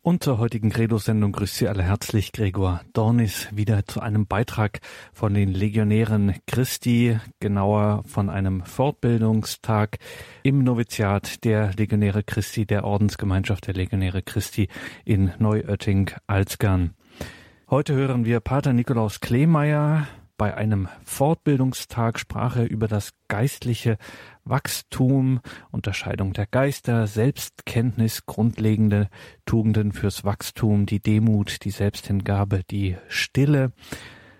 Und zur heutigen Credo-Sendung grüßt Sie alle herzlich Gregor Dornis wieder zu einem Beitrag von den Legionären Christi, genauer von einem Fortbildungstag im Noviziat der Legionäre Christi, der Ordensgemeinschaft der Legionäre Christi in Neuötting-Alzgern. Heute hören wir Pater Nikolaus Kleemeyer, bei einem Fortbildungstag sprach er über das geistliche Wachstum, Unterscheidung der Geister, Selbstkenntnis, grundlegende Tugenden fürs Wachstum, die Demut, die Selbsthingabe, die Stille.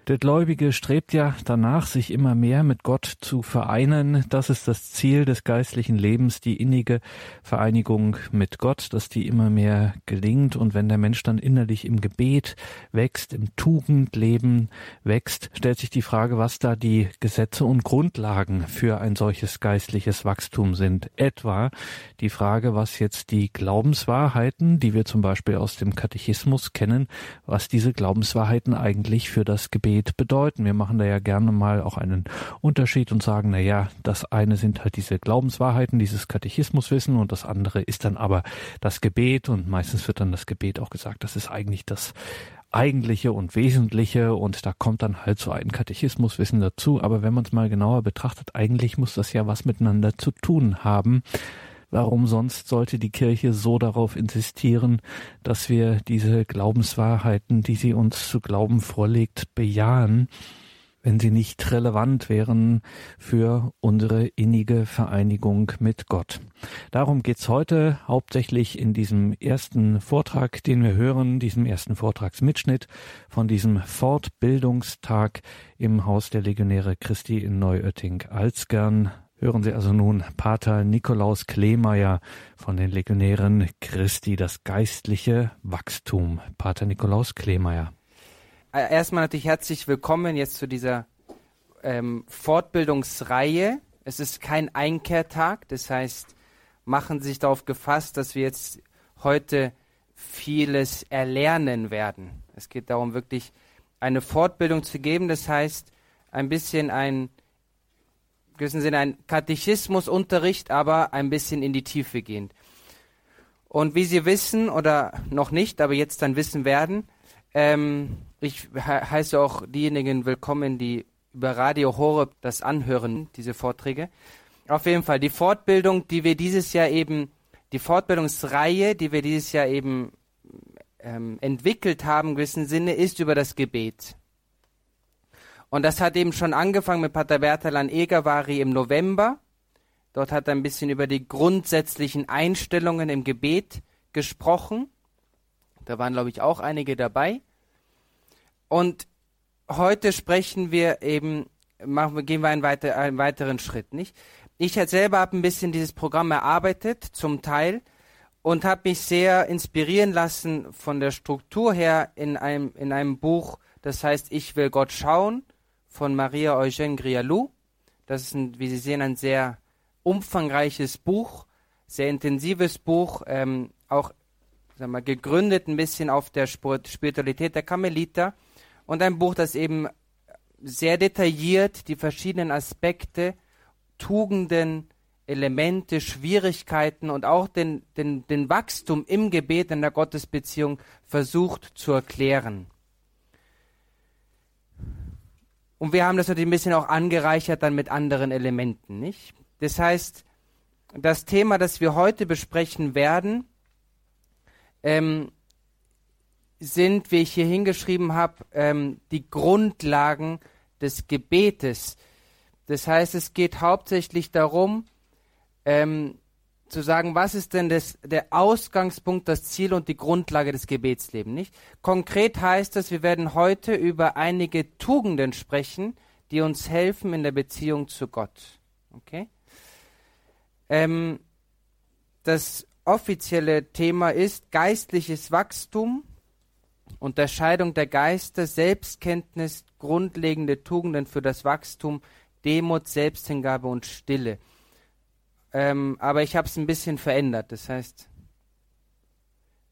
Der Gläubige strebt ja danach, sich immer mehr mit Gott zu vereinen. Das ist das Ziel des geistlichen Lebens, die innige Vereinigung mit Gott, dass die immer mehr gelingt. Und wenn der Mensch dann innerlich im Gebet wächst, im Tugendleben wächst, stellt sich die Frage, was da die Gesetze und Grundlagen für ein solches geistliches Wachstum sind. Etwa die Frage, was jetzt die Glaubenswahrheiten, die wir zum Beispiel aus dem Katechismus kennen, was diese Glaubenswahrheiten eigentlich für das Gebet Gebet bedeuten. Wir machen da ja gerne mal auch einen Unterschied und sagen, na ja, das eine sind halt diese Glaubenswahrheiten, dieses Katechismuswissen und das andere ist dann aber das Gebet und meistens wird dann das Gebet auch gesagt, das ist eigentlich das Eigentliche und Wesentliche und da kommt dann halt so ein Katechismuswissen dazu. Aber wenn man es mal genauer betrachtet, eigentlich muss das ja was miteinander zu tun haben. Warum sonst sollte die Kirche so darauf insistieren, dass wir diese Glaubenswahrheiten, die sie uns zu glauben vorlegt, bejahen, wenn sie nicht relevant wären für unsere innige Vereinigung mit Gott. Darum geht's heute hauptsächlich in diesem ersten Vortrag, den wir hören, diesem ersten Vortragsmitschnitt von diesem Fortbildungstag im Haus der Legionäre Christi in Neuötting-Alzgern Hören Sie also nun Pater Nikolaus Kleemeyer von den Legionären Christi, das geistliche Wachstum. Pater Nikolaus Kleemeyer. Äh, erstmal natürlich herzlich willkommen jetzt zu dieser ähm, Fortbildungsreihe. Es ist kein Einkehrtag, das heißt, machen Sie sich darauf gefasst, dass wir jetzt heute vieles erlernen werden. Es geht darum, wirklich eine Fortbildung zu geben, das heißt, ein bisschen ein gewissen Sinne ein Katechismusunterricht, aber ein bisschen in die Tiefe gehend. Und wie Sie wissen, oder noch nicht, aber jetzt dann wissen werden, ähm, ich he heiße auch diejenigen willkommen, die über Radio Horeb das anhören, diese Vorträge. Auf jeden Fall, die Fortbildung, die wir dieses Jahr eben, die Fortbildungsreihe, die wir dieses Jahr eben ähm, entwickelt haben, in gewissem Sinne, ist über das Gebet. Und das hat eben schon angefangen mit Pater Bertalan Egervari im November. Dort hat er ein bisschen über die grundsätzlichen Einstellungen im Gebet gesprochen. Da waren, glaube ich, auch einige dabei. Und heute sprechen wir eben, machen, gehen wir einen, weiter, einen weiteren Schritt, nicht? Ich selber habe ein bisschen dieses Programm erarbeitet, zum Teil, und habe mich sehr inspirieren lassen von der Struktur her in einem, in einem Buch, das heißt Ich will Gott schauen von Maria Eugène Grialou. Das ist, ein, wie Sie sehen, ein sehr umfangreiches Buch, sehr intensives Buch, ähm, auch sagen wir, gegründet ein bisschen auf der Spiritualität der Karmeliter und ein Buch, das eben sehr detailliert die verschiedenen Aspekte, Tugenden, Elemente, Schwierigkeiten und auch den, den, den Wachstum im Gebet in der Gottesbeziehung versucht zu erklären. Und wir haben das natürlich ein bisschen auch angereichert dann mit anderen Elementen, nicht? Das heißt, das Thema, das wir heute besprechen werden, ähm, sind, wie ich hier hingeschrieben habe, ähm, die Grundlagen des Gebetes. Das heißt, es geht hauptsächlich darum, ähm, zu sagen, was ist denn das, der Ausgangspunkt, das Ziel und die Grundlage des Gebetslebens, nicht? Konkret heißt das, wir werden heute über einige Tugenden sprechen, die uns helfen in der Beziehung zu Gott. Okay? Ähm, das offizielle Thema ist geistliches Wachstum, Unterscheidung der Geister, Selbstkenntnis, grundlegende Tugenden für das Wachstum, Demut, Selbsthingabe und Stille. Ähm, aber ich habe es ein bisschen verändert. Das heißt,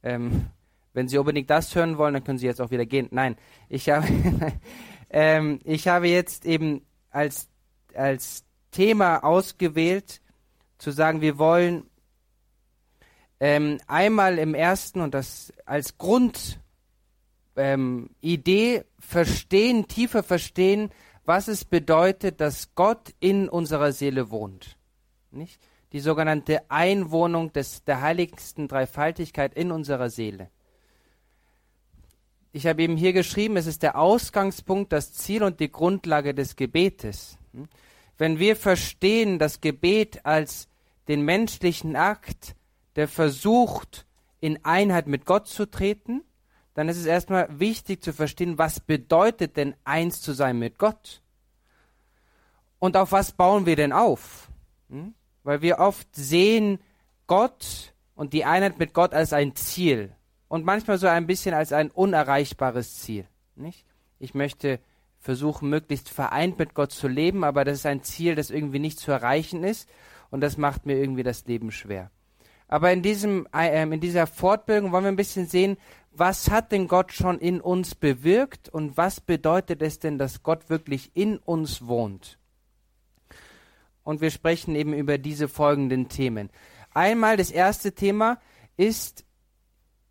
ähm, wenn Sie unbedingt das hören wollen, dann können Sie jetzt auch wieder gehen. Nein, ich habe, ähm, ich habe jetzt eben als, als Thema ausgewählt, zu sagen, wir wollen ähm, einmal im ersten und das als Grundidee ähm, verstehen, tiefer verstehen, was es bedeutet, dass Gott in unserer Seele wohnt. Nicht? Die sogenannte Einwohnung des, der heiligsten Dreifaltigkeit in unserer Seele. Ich habe eben hier geschrieben, es ist der Ausgangspunkt, das Ziel und die Grundlage des Gebetes. Wenn wir verstehen das Gebet als den menschlichen Akt, der versucht, in Einheit mit Gott zu treten, dann ist es erstmal wichtig zu verstehen, was bedeutet denn eins zu sein mit Gott? Und auf was bauen wir denn auf? Hm? Weil wir oft sehen Gott und die Einheit mit Gott als ein Ziel und manchmal so ein bisschen als ein unerreichbares Ziel. Nicht? Ich möchte versuchen, möglichst vereint mit Gott zu leben, aber das ist ein Ziel, das irgendwie nicht zu erreichen ist und das macht mir irgendwie das Leben schwer. Aber in, diesem, äh, in dieser Fortbildung wollen wir ein bisschen sehen, was hat denn Gott schon in uns bewirkt und was bedeutet es denn, dass Gott wirklich in uns wohnt? Und wir sprechen eben über diese folgenden Themen. Einmal das erste Thema ist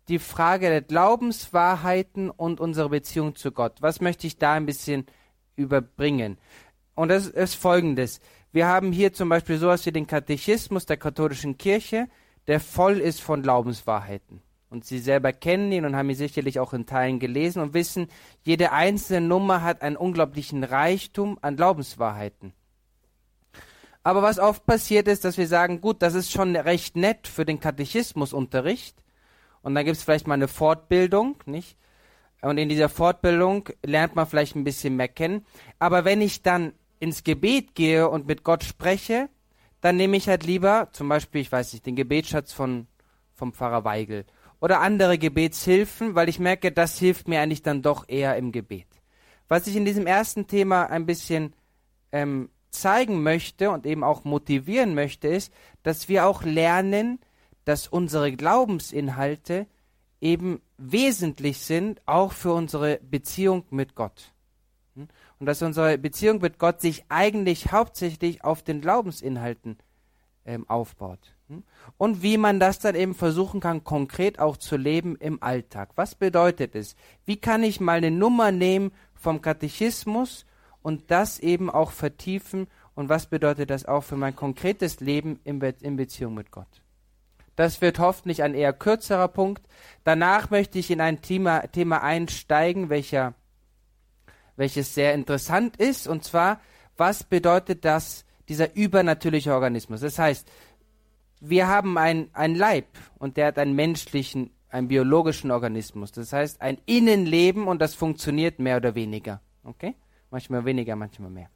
die Frage der Glaubenswahrheiten und unsere Beziehung zu Gott. Was möchte ich da ein bisschen überbringen? Und das ist folgendes. Wir haben hier zum Beispiel sowas wie den Katechismus der katholischen Kirche, der voll ist von Glaubenswahrheiten. Und Sie selber kennen ihn und haben ihn sicherlich auch in Teilen gelesen und wissen, jede einzelne Nummer hat einen unglaublichen Reichtum an Glaubenswahrheiten. Aber was oft passiert ist, dass wir sagen, gut, das ist schon recht nett für den Katechismusunterricht, und dann gibt es vielleicht mal eine Fortbildung, nicht? Und in dieser Fortbildung lernt man vielleicht ein bisschen mehr kennen. Aber wenn ich dann ins Gebet gehe und mit Gott spreche, dann nehme ich halt lieber, zum Beispiel, ich weiß nicht, den Gebetsschatz von, vom Pfarrer Weigel oder andere Gebetshilfen, weil ich merke, das hilft mir eigentlich dann doch eher im Gebet. Was ich in diesem ersten Thema ein bisschen ähm, zeigen möchte und eben auch motivieren möchte, ist, dass wir auch lernen, dass unsere Glaubensinhalte eben wesentlich sind, auch für unsere Beziehung mit Gott. Und dass unsere Beziehung mit Gott sich eigentlich hauptsächlich auf den Glaubensinhalten ähm, aufbaut. Und wie man das dann eben versuchen kann, konkret auch zu leben im Alltag. Was bedeutet es? Wie kann ich mal eine Nummer nehmen vom Katechismus und das eben auch vertiefen? Und was bedeutet das auch für mein konkretes Leben in, Be in Beziehung mit Gott? Das wird hoffentlich ein eher kürzerer Punkt. Danach möchte ich in ein Thema, Thema einsteigen, welcher, welches sehr interessant ist, und zwar, was bedeutet das, dieser übernatürliche Organismus? Das heißt, wir haben ein, ein Leib und der hat einen menschlichen, einen biologischen Organismus. Das heißt, ein Innenleben und das funktioniert mehr oder weniger. Okay? Manchmal weniger, manchmal mehr.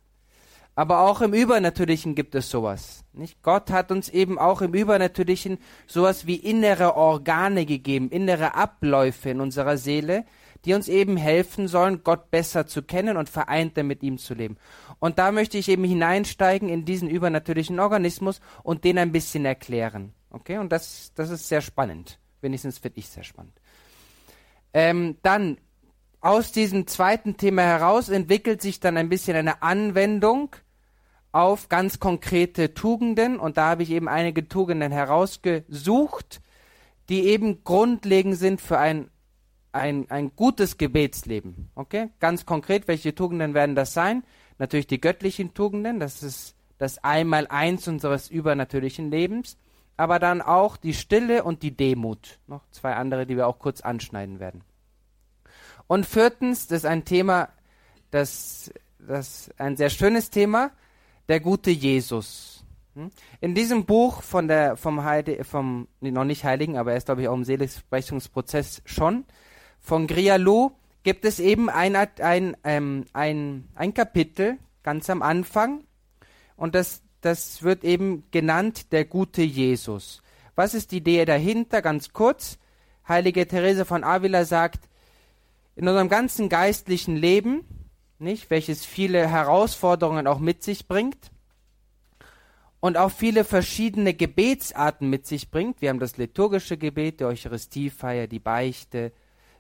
Aber auch im Übernatürlichen gibt es sowas. Nicht? Gott hat uns eben auch im Übernatürlichen sowas wie innere Organe gegeben, innere Abläufe in unserer Seele, die uns eben helfen sollen, Gott besser zu kennen und vereinter mit ihm zu leben. Und da möchte ich eben hineinsteigen in diesen übernatürlichen Organismus und den ein bisschen erklären. Okay? Und das, das ist sehr spannend. Wenigstens finde ich sehr spannend. Ähm, dann aus diesem zweiten Thema heraus entwickelt sich dann ein bisschen eine Anwendung auf ganz konkrete Tugenden und da habe ich eben einige Tugenden herausgesucht, die eben grundlegend sind für ein, ein, ein gutes Gebetsleben. Okay? Ganz konkret, welche Tugenden werden das sein? Natürlich die göttlichen Tugenden, das ist das Einmaleins unseres übernatürlichen Lebens, aber dann auch die Stille und die Demut. Noch zwei andere, die wir auch kurz anschneiden werden. Und viertens, das ist ein Thema, das, das ein sehr schönes Thema, der gute Jesus. Hm? In diesem Buch von der, vom, Heide, vom noch nicht Heiligen, aber er ist, glaube ich, auch im Seligsprechungsprozess schon, von Grialou gibt es eben ein, ein, ähm, ein, ein Kapitel ganz am Anfang und das, das wird eben genannt der gute Jesus. Was ist die Idee dahinter? Ganz kurz. Heilige Therese von Avila sagt, in unserem ganzen geistlichen Leben, nicht, welches viele Herausforderungen auch mit sich bringt und auch viele verschiedene Gebetsarten mit sich bringt. Wir haben das liturgische Gebet, die Eucharistiefeier, die Beichte,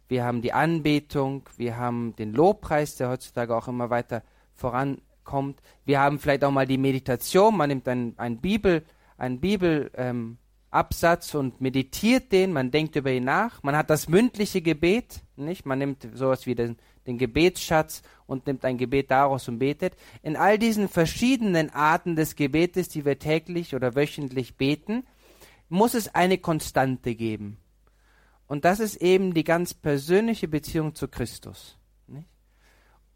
wir haben die Anbetung, wir haben den Lobpreis, der heutzutage auch immer weiter vorankommt. Wir haben vielleicht auch mal die Meditation, man nimmt ein, ein Bibel, ein Bibel, ähm, Absatz und meditiert den, man denkt über ihn nach. Man hat das mündliche Gebet, nicht? Man nimmt sowas wie den, den Gebetsschatz und nimmt ein Gebet daraus und betet. In all diesen verschiedenen Arten des Gebetes, die wir täglich oder wöchentlich beten, muss es eine Konstante geben. Und das ist eben die ganz persönliche Beziehung zu Christus.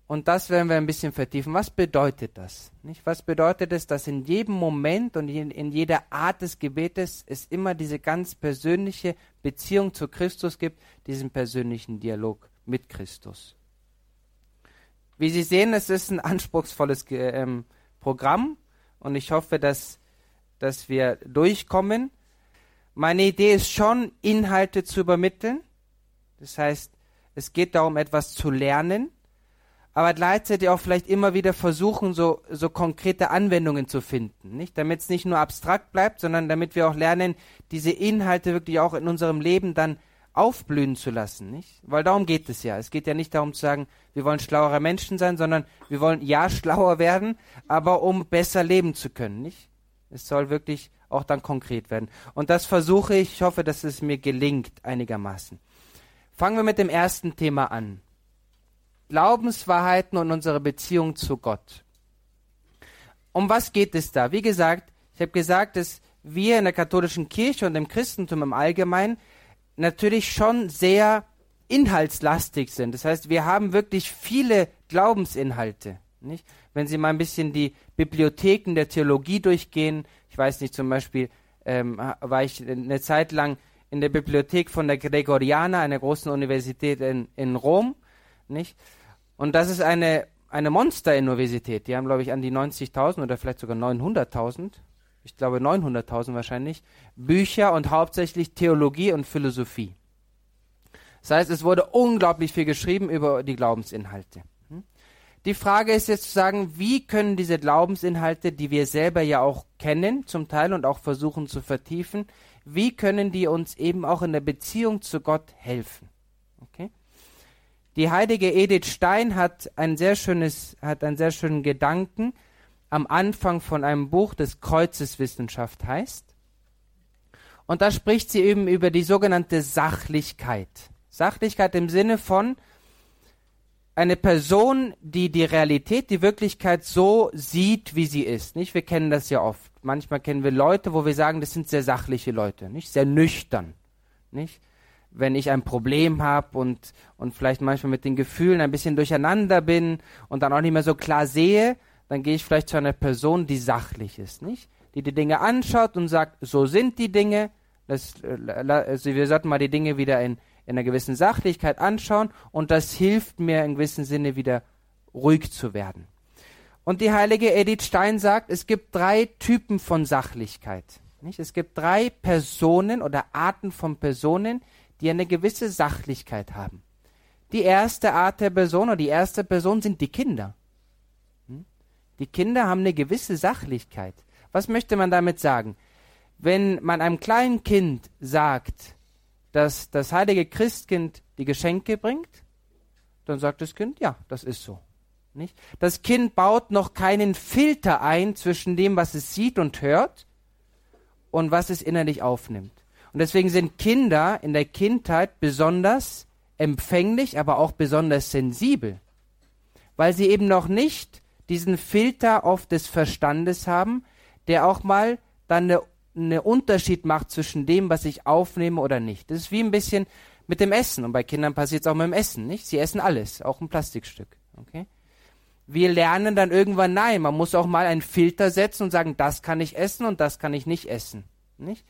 Und das werden wir ein bisschen vertiefen. Was bedeutet das? Nicht? Was bedeutet es, dass in jedem Moment und in, jeder Art des Gebetes es immer diese ganz persönliche Beziehung zu Christus gibt, diesen persönlichen Dialog mit Christus? Wie Sie sehen, es ist ein anspruchsvolles ähm, Programm und ich hoffe, dass, dass wir durchkommen. Meine Idee ist schon, Inhalte zu übermitteln. Das heißt, es geht darum, etwas zu lernen, aber gleichzeitig auch vielleicht immer wieder versuchen, so, so konkrete Anwendungen zu finden. Nicht? Damit es nicht nur abstrakt bleibt, sondern damit wir auch lernen, diese Inhalte wirklich auch in unserem Leben dann aufblühen zu lassen. Nicht? Weil darum geht es ja. Es geht ja nicht darum zu sagen, wir wollen schlauere Menschen sein, sondern wir wollen ja schlauer werden, aber um besser leben zu können. Nicht? Es soll wirklich auch dann konkret werden. Und das versuche ich. Ich hoffe, dass es mir gelingt einigermaßen. Fangen wir mit dem ersten Thema an. Glaubenswahrheiten und unsere Beziehung zu Gott. Um was geht es da? Wie gesagt, ich habe gesagt, dass wir in der katholischen Kirche und im Christentum im Allgemeinen natürlich schon sehr inhaltslastig sind. Das heißt, wir haben wirklich viele Glaubensinhalte. Nicht? Wenn Sie mal ein bisschen die Bibliotheken der Theologie durchgehen, ich weiß nicht, zum Beispiel ähm, war ich eine Zeit lang in der Bibliothek von der Gregoriana, einer großen Universität in, in Rom, nicht? Und das ist eine, eine Monster-Universität. Die haben, glaube ich, an die 90.000 oder vielleicht sogar 900.000, ich glaube 900.000 wahrscheinlich, Bücher und hauptsächlich Theologie und Philosophie. Das heißt, es wurde unglaublich viel geschrieben über die Glaubensinhalte. Die Frage ist jetzt zu sagen, wie können diese Glaubensinhalte, die wir selber ja auch kennen, zum Teil und auch versuchen zu vertiefen, wie können die uns eben auch in der Beziehung zu Gott helfen? Okay? Die heilige Edith Stein hat ein sehr schönes, hat einen sehr schönen Gedanken am Anfang von einem Buch, das Kreuzeswissenschaft heißt. Und da spricht sie eben über die sogenannte Sachlichkeit. Sachlichkeit im Sinne von, eine Person, die die Realität, die Wirklichkeit so sieht, wie sie ist. Nicht? Wir kennen das ja oft. Manchmal kennen wir Leute, wo wir sagen, das sind sehr sachliche Leute, nicht sehr nüchtern, nicht? Wenn ich ein Problem habe und und vielleicht manchmal mit den Gefühlen ein bisschen durcheinander bin und dann auch nicht mehr so klar sehe, dann gehe ich vielleicht zu einer Person, die sachlich ist, nicht? Die die Dinge anschaut und sagt, so sind die Dinge. Das, also wir sollten mal die Dinge wieder in in einer gewissen Sachlichkeit anschauen und das hilft mir in gewissem Sinne wieder ruhig zu werden. Und die heilige Edith Stein sagt, es gibt drei Typen von Sachlichkeit. Nicht? Es gibt drei Personen oder Arten von Personen, die eine gewisse Sachlichkeit haben. Die erste Art der Person oder die erste Person sind die Kinder. Hm? Die Kinder haben eine gewisse Sachlichkeit. Was möchte man damit sagen? Wenn man einem kleinen Kind sagt, dass das heilige Christkind die Geschenke bringt, dann sagt das Kind, ja, das ist so. Nicht? Das Kind baut noch keinen Filter ein zwischen dem, was es sieht und hört und was es innerlich aufnimmt. Und deswegen sind Kinder in der Kindheit besonders empfänglich, aber auch besonders sensibel, weil sie eben noch nicht diesen Filter oft des Verstandes haben, der auch mal dann eine einen Unterschied macht zwischen dem, was ich aufnehme oder nicht. Das ist wie ein bisschen mit dem Essen. Und bei Kindern passiert es auch mit dem Essen, nicht? Sie essen alles, auch ein Plastikstück. Okay? Wir lernen dann irgendwann, nein, man muss auch mal einen Filter setzen und sagen, das kann ich essen und das kann ich nicht essen. Nicht?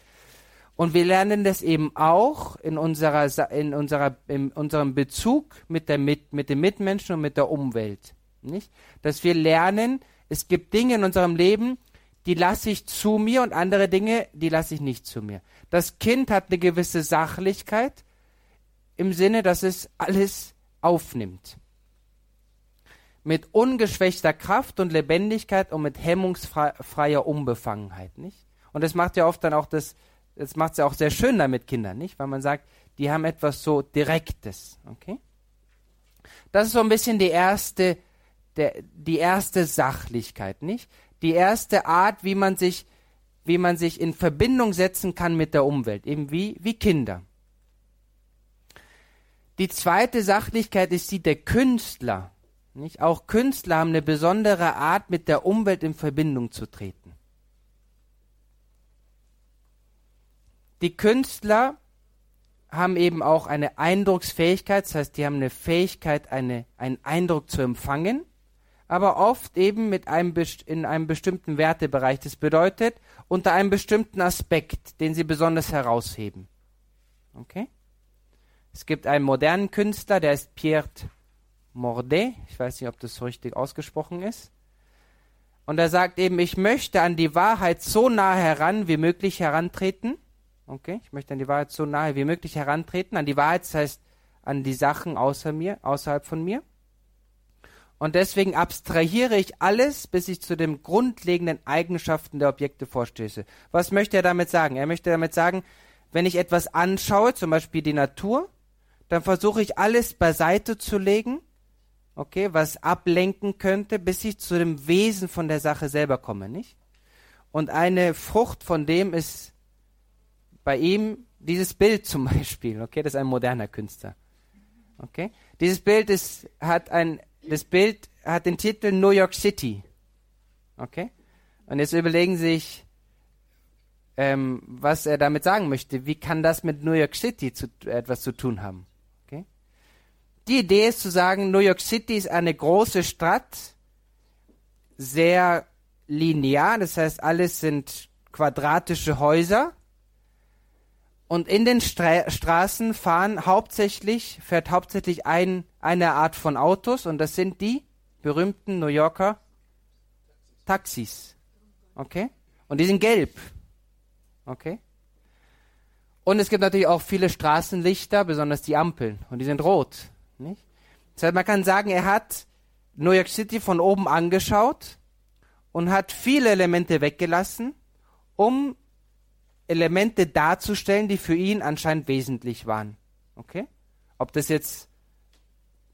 Und wir lernen das eben auch in unserer, in unserer, in unserem Bezug mit, der, mit, mit den Mitmenschen und mit der Umwelt. Nicht? Dass wir lernen, es gibt Dinge in unserem Leben, die lasse ich zu mir und andere Dinge, die lasse ich nicht zu mir. Das Kind hat eine gewisse Sachlichkeit im Sinne, dass es alles aufnimmt. Mit ungeschwächter Kraft und Lebendigkeit und mit hemmungsfreier Unbefangenheit, nicht? Und das macht ja oft dann auch das, das macht es ja auch sehr schön damit Kindern, nicht? Weil man sagt, die haben etwas so Direktes, okay? Das ist so ein bisschen die erste, der, die erste Sachlichkeit, nicht? die erste Art, wie man sich wie man sich in Verbindung setzen kann mit der Umwelt, eben wie, wie Kinder. Die zweite Sachlichkeit ist die der Künstler. Nicht? Auch Künstler haben eine besondere Art, mit der Umwelt in Verbindung zu treten. Die Künstler haben eben auch eine Eindrucksfähigkeit, das heißt, die haben eine Fähigkeit, eine, einen Eindruck zu empfangen, aber oft eben mit einem, in einem bestimmten Wertebereich. Das bedeutet, unter einem bestimmten Aspekt, den sie besonders herausheben. Okay? Es gibt einen modernen Künstler, der ist Pierre Mordet. Ich weiß nicht, ob das so richtig ausgesprochen ist. Und er sagt eben, ich möchte an die Wahrheit so nah heran wie möglich herantreten. Okay, ich möchte an die Wahrheit so nahe wie möglich herantreten. An die Wahrheit, das heißt an die Sachen außer mir, außerhalb von mir. Und deswegen abstrahiere ich alles, bis ich zu den grundlegenden Eigenschaften der Objekte vorstöße. Was möchte er damit sagen? Er möchte damit sagen, wenn ich etwas anschaue, zum Beispiel die Natur, dann versuche ich alles beiseite zu legen, okay, was ablenken könnte, bis ich zu dem Wesen von der Sache selber komme, nicht? Und eine Frucht von dem ist bei ihm dieses Bild zum Beispiel, okay, das ist ein moderner Künstler, okay? Dieses Bild ist, hat ein, das Bild hat den Titel New York City, okay? Und jetzt überlegen Sie sich, ähm, was er damit sagen möchte. Wie kann das mit New York City zu, etwas zu tun haben? Die Idee ist zu sagen, New York City ist eine große Stadt, sehr linear, das heißt, alles sind quadratische Häuser. Und in den Stra Straßen fahren hauptsächlich, fährt hauptsächlich ein, eine Art von Autos und das sind die berühmten New Yorker Taxis. Okay? Und die sind gelb. Okay? Und es gibt natürlich auch viele Straßenlichter, besonders die Ampeln. Und die sind rot. Nicht? Das heißt, man kann sagen, er hat New York City von oben angeschaut und hat viele Elemente weggelassen, um Elemente darzustellen, die für ihn anscheinend wesentlich waren. Okay? Ob das jetzt,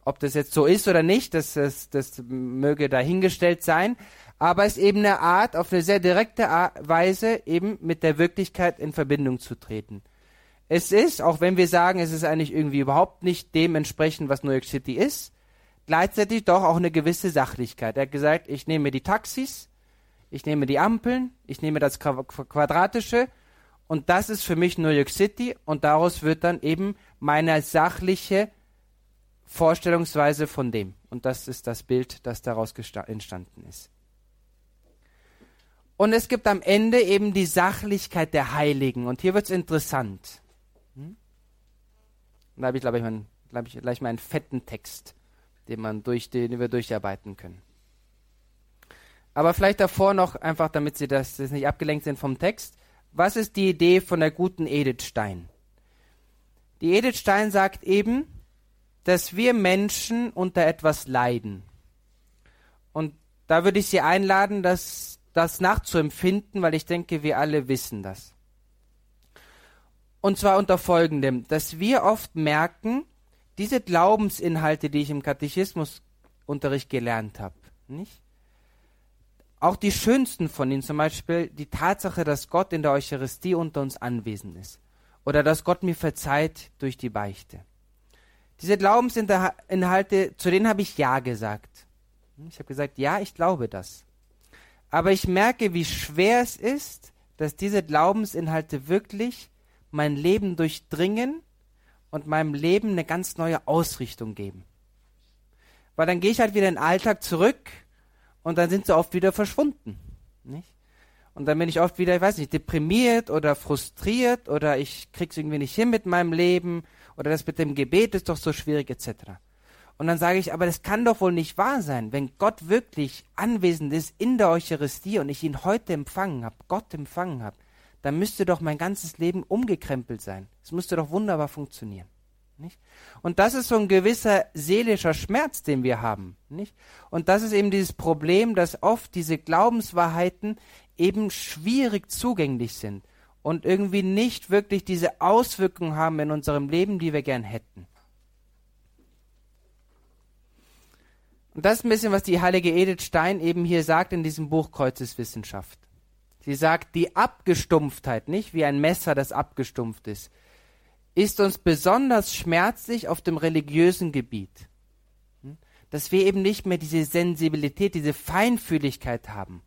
ob das jetzt so ist oder nicht, das, das, das möge dahingestellt sein. Aber es ist eben eine Art, auf eine sehr direkte Weise eben mit der Wirklichkeit in Verbindung zu treten. Es ist, auch wenn wir sagen, es ist eigentlich irgendwie überhaupt nicht dementsprechend, was New York City ist, gleichzeitig doch auch eine gewisse Sachlichkeit. Er hat gesagt, ich nehme die Taxis, ich nehme die Ampeln, ich nehme das Quadratische und das ist für mich New York City und daraus wird dann eben meine sachliche Vorstellungsweise von dem. Und das ist das Bild, das daraus entstanden ist. Und es gibt am Ende eben die Sachlichkeit der Heiligen. Und hier wird es interessant. Da habe ich, glaube ich, mein, glaub ich, gleich mal einen fetten Text, den, man durch, den wir durcharbeiten können. Aber vielleicht davor noch, einfach damit Sie das, das nicht abgelenkt sind vom Text. Was ist die Idee von der guten Edith Stein? Die Edith Stein sagt eben, dass wir Menschen unter etwas leiden. Und da würde ich Sie einladen, das, das nachzuempfinden, weil ich denke, wir alle wissen das. Und zwar unter folgendem, dass wir oft merken, diese Glaubensinhalte, die ich im Katechismusunterricht gelernt habe, nicht? Auch die schönsten von ihnen, zum Beispiel die Tatsache, dass Gott in der Eucharistie unter uns anwesend ist. Oder dass Gott mir verzeiht durch die Beichte. Diese Glaubensinhalte, zu denen habe ich Ja gesagt. Ich habe gesagt, ja, ich glaube das. Aber ich merke, wie schwer es ist, dass diese Glaubensinhalte wirklich mein Leben durchdringen und meinem Leben eine ganz neue Ausrichtung geben. Weil dann gehe ich halt wieder in den Alltag zurück und dann sind sie oft wieder verschwunden. Nicht? Und dann bin ich oft wieder, ich weiß nicht, deprimiert oder frustriert oder ich krieg's irgendwie nicht hin mit meinem Leben oder das mit dem Gebet ist doch so schwierig etc. Und dann sage ich, aber das kann doch wohl nicht wahr sein, wenn Gott wirklich anwesend ist in der Eucharistie und ich ihn heute empfangen habe, Gott empfangen habe, dann müsste doch mein ganzes Leben umgekrempelt sein. Es müsste doch wunderbar funktionieren. Nicht? Und das ist so ein gewisser seelischer Schmerz, den wir haben. Nicht? Und das ist eben dieses Problem, dass oft diese Glaubenswahrheiten eben schwierig zugänglich sind und irgendwie nicht wirklich diese Auswirkungen haben in unserem Leben, die wir gern hätten. Und das ist ein bisschen, was die heilige Edith Stein eben hier sagt in diesem Buch Kreuzeswissenschaft. Sie sagt, die Abgestumpftheit, nicht wie ein Messer, das abgestumpft ist, ist uns besonders schmerzlich auf dem religiösen Gebiet. Hm? Dass wir eben nicht mehr diese Sensibilität, diese Feinfühligkeit haben.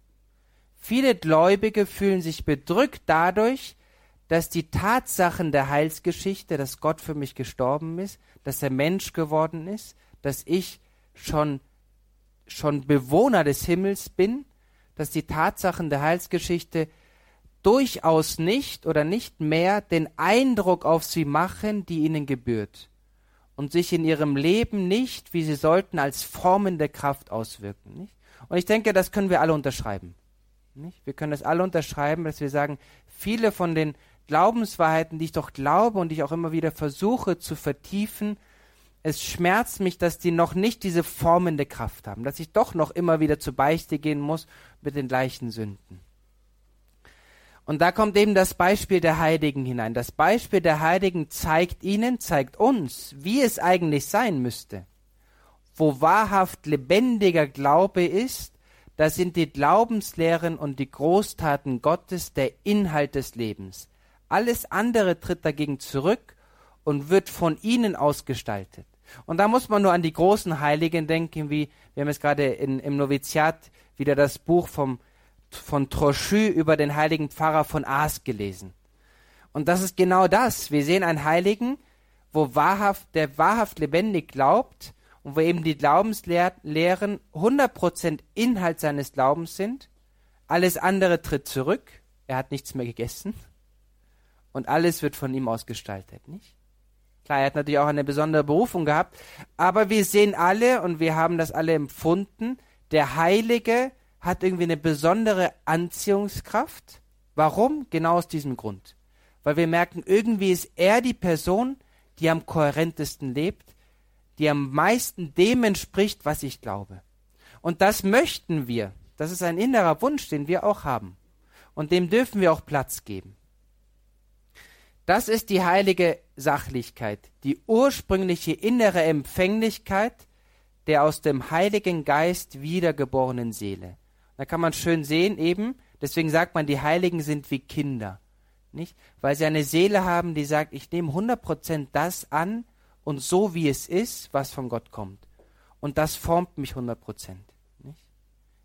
Viele Gläubige fühlen sich bedrückt dadurch, dass die Tatsachen der Heilsgeschichte, dass Gott für mich gestorben ist, dass er Mensch geworden ist, dass ich schon, schon Bewohner des Himmels bin, dass die Tatsachen der Heilsgeschichte durchaus nicht oder nicht mehr den Eindruck auf sie machen, die ihnen gebührt und sich in ihrem Leben nicht, wie sie sollten, als formende Kraft auswirken. Nicht? Und ich denke, das können wir alle unterschreiben. Nicht? Wir können das alle unterschreiben, dass wir sagen, viele von den Glaubenswahrheiten, die ich doch glaube und die ich auch immer wieder versuche zu vertiefen, es schmerzt mich, dass die noch nicht diese formende Kraft haben, dass ich doch noch immer wieder zur Beichte gehen muss mit den gleichen Sünden. Und da kommt eben das Beispiel der Heiligen hinein. Das Beispiel der Heiligen zeigt ihnen, zeigt uns, wie es eigentlich sein müsste. Wo wahrhaft lebendiger Glaube ist, da sind die Glaubenslehren und die Großtaten Gottes der Inhalt des Lebens. Alles andere tritt dagegen zurück und wird von ihnen ausgestaltet. Und da muss man nur an die großen Heiligen denken, wie wir haben jetzt gerade in, im Noviziat wieder das Buch vom, von Trochu über den heiligen Pfarrer von Aas gelesen. Und das ist genau das. Wir sehen einen Heiligen, wo wahrhaft, der wahrhaft lebendig glaubt und wo eben die Glaubenslehren 100% Inhalt seines Glaubens sind. Alles andere tritt zurück. Er hat nichts mehr gegessen. Und alles wird von ihm ausgestaltet, nicht? Klar, er hat natürlich auch eine besondere Berufung gehabt, aber wir sehen alle und wir haben das alle empfunden, der Heilige hat irgendwie eine besondere Anziehungskraft. Warum? Genau aus diesem Grund. Weil wir merken, irgendwie ist er die Person, die am kohärentesten lebt, die am meisten dem entspricht, was ich glaube. Und das möchten wir. Das ist ein innerer Wunsch, den wir auch haben. Und dem dürfen wir auch Platz geben. Das ist die heilige Sachlichkeit, die ursprüngliche innere Empfänglichkeit der aus dem Heiligen Geist wiedergeborenen Seele. Da kann man schön sehen eben, deswegen sagt man, die Heiligen sind wie Kinder, nicht? Weil sie eine Seele haben, die sagt, ich nehme 100% das an und so wie es ist, was von Gott kommt. Und das formt mich 100%. Nicht?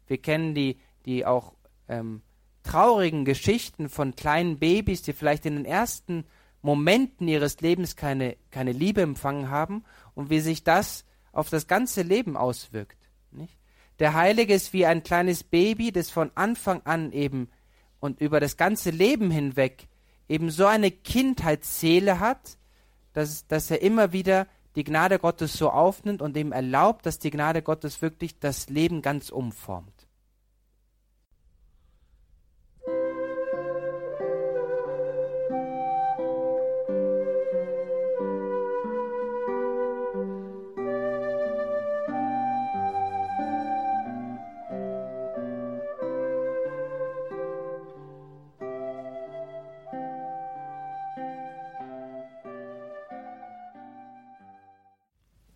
Wir kennen die, die auch ähm, traurigen Geschichten von kleinen Babys, die vielleicht in den ersten Momenten ihres Lebens keine, keine Liebe empfangen haben und wie sich das auf das ganze Leben auswirkt. Der Heilige ist wie ein kleines Baby, das von Anfang an eben und über das ganze Leben hinweg eben so eine Kindheitsseele hat, dass, dass er immer wieder die Gnade Gottes so aufnimmt und ihm erlaubt, dass die Gnade Gottes wirklich das Leben ganz umformt.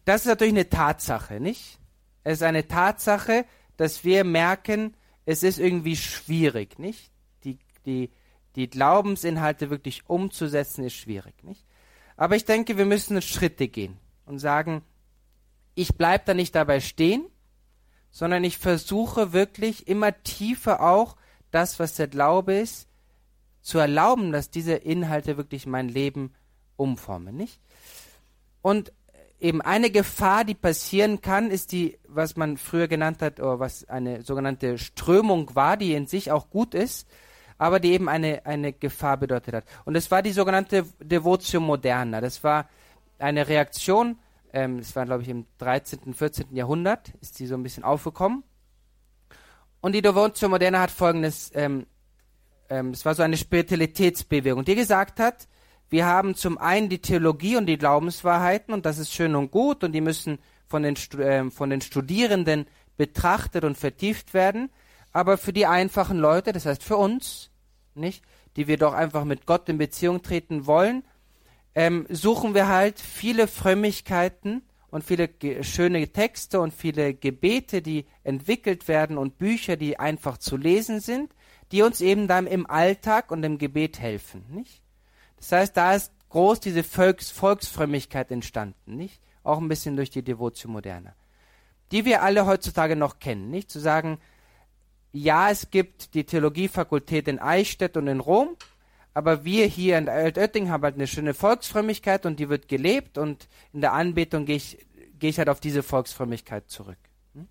Das ist natürlich eine Tatsache, nicht? Es ist eine Tatsache, dass wir merken, es ist irgendwie schwierig, nicht? Die, die, die Glaubensinhalte wirklich umzusetzen, ist schwierig, nicht? Aber ich denke, wir müssen Schritte gehen und sagen, ich bleibe da nicht dabei stehen, sondern ich versuche wirklich immer tiefer auch das, was der Glaube ist, zu erlauben, dass diese Inhalte wirklich mein Leben umformen, nicht? Und eben eine Gefahr, die passieren kann, ist die, was man früher genannt hat, oder was eine sogenannte Strömung war, die in sich auch gut ist, aber die eben eine, eine Gefahr bedeutet hat. Und es war die sogenannte Devotio Moderna. Das war eine Reaktion, ähm, das war, glaube ich, im 13., 14. Jahrhundert, ist die so ein bisschen aufgekommen. Und die Devotio Moderna hat folgendes, ähm, ähm, es war so eine Spiritualitätsbewegung, die gesagt hat, wir haben zum einen die Theologie und die Glaubenswahrheiten und das ist schön und gut und die müssen von den, äh, von den Studierenden betrachtet und vertieft werden. Aber für die einfachen Leute, das heißt für uns, nicht, die wir doch einfach mit Gott in Beziehung treten wollen, ähm, suchen wir halt viele Frömmigkeiten und viele schöne Texte und viele Gebete, die entwickelt werden und Bücher, die einfach zu lesen sind, die uns eben dann im Alltag und im Gebet helfen, nicht? Das heißt, da ist groß diese Volks Volksfrömmigkeit entstanden, nicht? Auch ein bisschen durch die Devotio Moderna. Die wir alle heutzutage noch kennen, nicht? Zu sagen, ja, es gibt die Theologiefakultät in Eichstätt und in Rom, aber wir hier in Altötting haben halt eine schöne Volksfrömmigkeit und die wird gelebt und in der Anbetung gehe ich, gehe ich halt auf diese Volksfrömmigkeit zurück. Hm?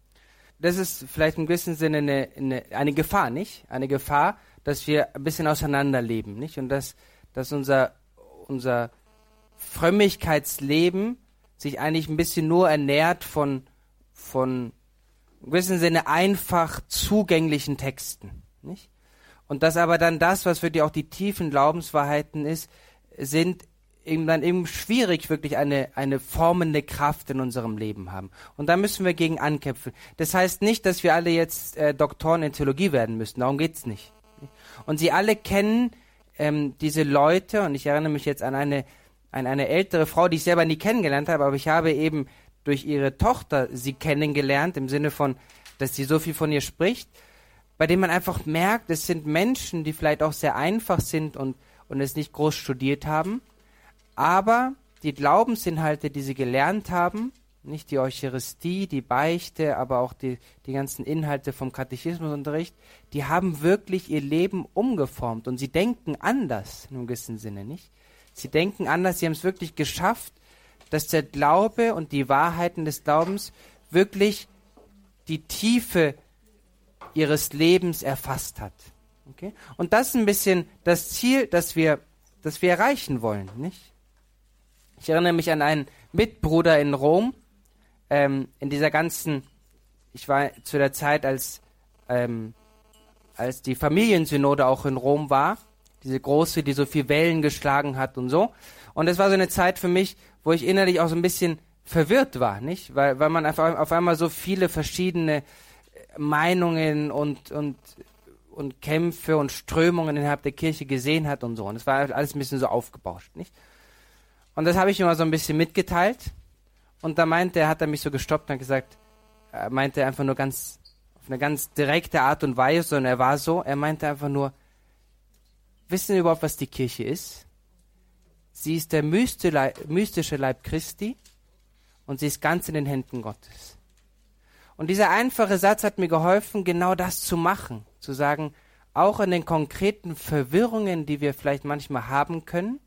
Das ist vielleicht im gewissen Sinne eine, eine, eine Gefahr, nicht? Eine Gefahr, dass wir ein bisschen auseinanderleben, nicht? Und dass, dass unser, unser Frömmigkeitsleben sich eigentlich ein bisschen nur ernährt von, von im gewissen Sinne einfach zugänglichen Texten. Nicht? Und dass aber dann das, was für die auch die tiefen Glaubenswahrheiten ist, sind eben dann eben schwierig wirklich eine, eine formende Kraft in unserem Leben haben. Und da müssen wir gegen ankämpfen. Das heißt nicht, dass wir alle jetzt äh, Doktoren in Theologie werden müssen. Darum geht's nicht. Und sie alle kennen ähm, diese Leute, und ich erinnere mich jetzt an eine, an eine ältere Frau, die ich selber nie kennengelernt habe, aber ich habe eben durch ihre Tochter sie kennengelernt, im Sinne von, dass sie so viel von ihr spricht, bei dem man einfach merkt, es sind Menschen, die vielleicht auch sehr einfach sind und, und es nicht groß studiert haben, aber die Glaubensinhalte, die sie gelernt haben, nicht die Eucharistie, die Beichte, aber auch die, die ganzen Inhalte vom Katechismusunterricht, die haben wirklich ihr Leben umgeformt und sie denken anders, in einem gewissen Sinne, nicht? Sie denken anders, sie haben es wirklich geschafft, dass der Glaube und die Wahrheiten des Glaubens wirklich die Tiefe ihres Lebens erfasst hat. Okay? Und das ist ein bisschen das Ziel, das wir, das wir erreichen wollen, nicht? Ich erinnere mich an einen Mitbruder in Rom, ähm, in dieser ganzen, ich war zu der Zeit, als, ähm, als die Familiensynode auch in Rom war, diese große, die so viel Wellen geschlagen hat und so. Und es war so eine Zeit für mich, wo ich innerlich auch so ein bisschen verwirrt war, nicht? Weil, weil man einfach auf einmal so viele verschiedene äh, Meinungen und, und, und Kämpfe und Strömungen innerhalb der Kirche gesehen hat und so. Und es war alles ein bisschen so aufgebauscht, nicht? Und das habe ich immer so ein bisschen mitgeteilt. Und da meinte er, hat er mich so gestoppt und hat gesagt, er meinte einfach nur ganz, auf eine ganz direkte Art und Weise, und er war so, er meinte einfach nur, wissen Sie überhaupt, was die Kirche ist? Sie ist der mystische Leib Christi und sie ist ganz in den Händen Gottes. Und dieser einfache Satz hat mir geholfen, genau das zu machen, zu sagen, auch in den konkreten Verwirrungen, die wir vielleicht manchmal haben können,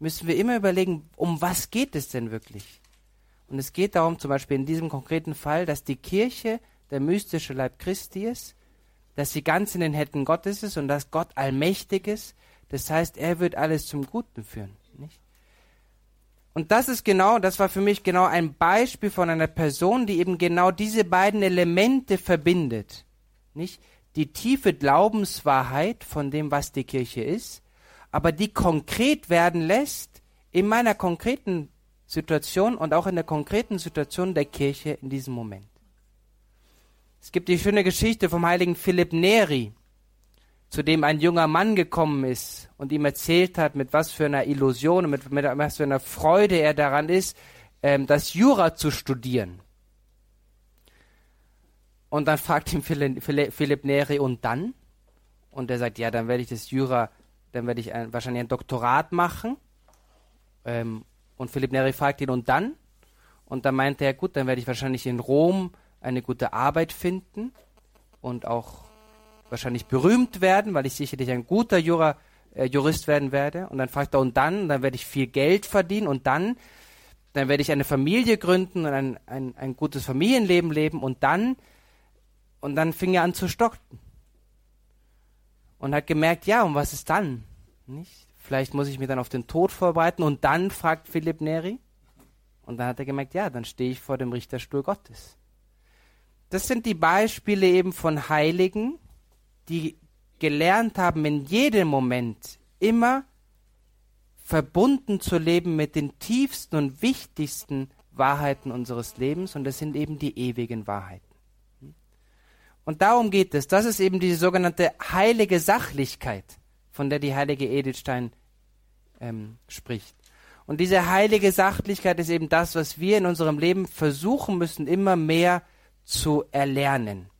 müssen wir immer überlegen, um was geht es denn wirklich? Und es geht darum, zum Beispiel in diesem konkreten Fall, dass die Kirche der mystische Leib Christi ist, dass sie ganz in den Händen Gottes ist und dass Gott allmächtig ist. Das heißt, er wird alles zum Guten führen. Nicht? Und das ist genau, das war für mich genau ein Beispiel von einer Person, die eben genau diese beiden Elemente verbindet. Nicht? Die tiefe Glaubenswahrheit von dem, was die Kirche ist, aber die konkret werden lässt in meiner konkreten Situation und auch in der konkreten Situation der Kirche in diesem Moment. Es gibt die schöne Geschichte vom heiligen Philipp Neri, zu dem ein junger Mann gekommen ist und ihm erzählt hat, mit was für einer Illusion und mit, mit was für einer Freude er daran ist, ähm, das Jura zu studieren. Und dann fragt ihn Philipp, Philipp Neri, und dann? Und er sagt, ja, dann werde ich das Jura, dann werde ich ein, wahrscheinlich ein Doktorat machen. Ähm, und Philipp Neri fragt ihn, und dann? Und dann meinte er, gut, dann werde ich wahrscheinlich in Rom eine gute Arbeit finden und auch wahrscheinlich berühmt werden, weil ich sicherlich ein guter Jura, äh, Jurist werden werde. Und dann fragt er, und dann, dann werde ich viel Geld verdienen und dann, dann werde ich eine Familie gründen und ein, ein, ein gutes Familienleben leben und dann, und dann fing er an zu stocken. Und hat gemerkt, ja, und was ist dann? Nicht? Vielleicht muss ich mich dann auf den Tod vorbereiten und dann fragt Philipp Neri. Und dann hat er gemerkt, ja, dann stehe ich vor dem Richterstuhl Gottes. Das sind die Beispiele eben von Heiligen, die gelernt haben, in jedem Moment immer verbunden zu leben mit den tiefsten und wichtigsten Wahrheiten unseres Lebens und das sind eben die ewigen Wahrheiten. Und darum geht es. Das ist eben diese sogenannte heilige Sachlichkeit, von der die heilige Edith Stein ähm, spricht. Und diese heilige Sachlichkeit ist eben das, was wir in unserem Leben versuchen müssen, immer mehr zu erlernen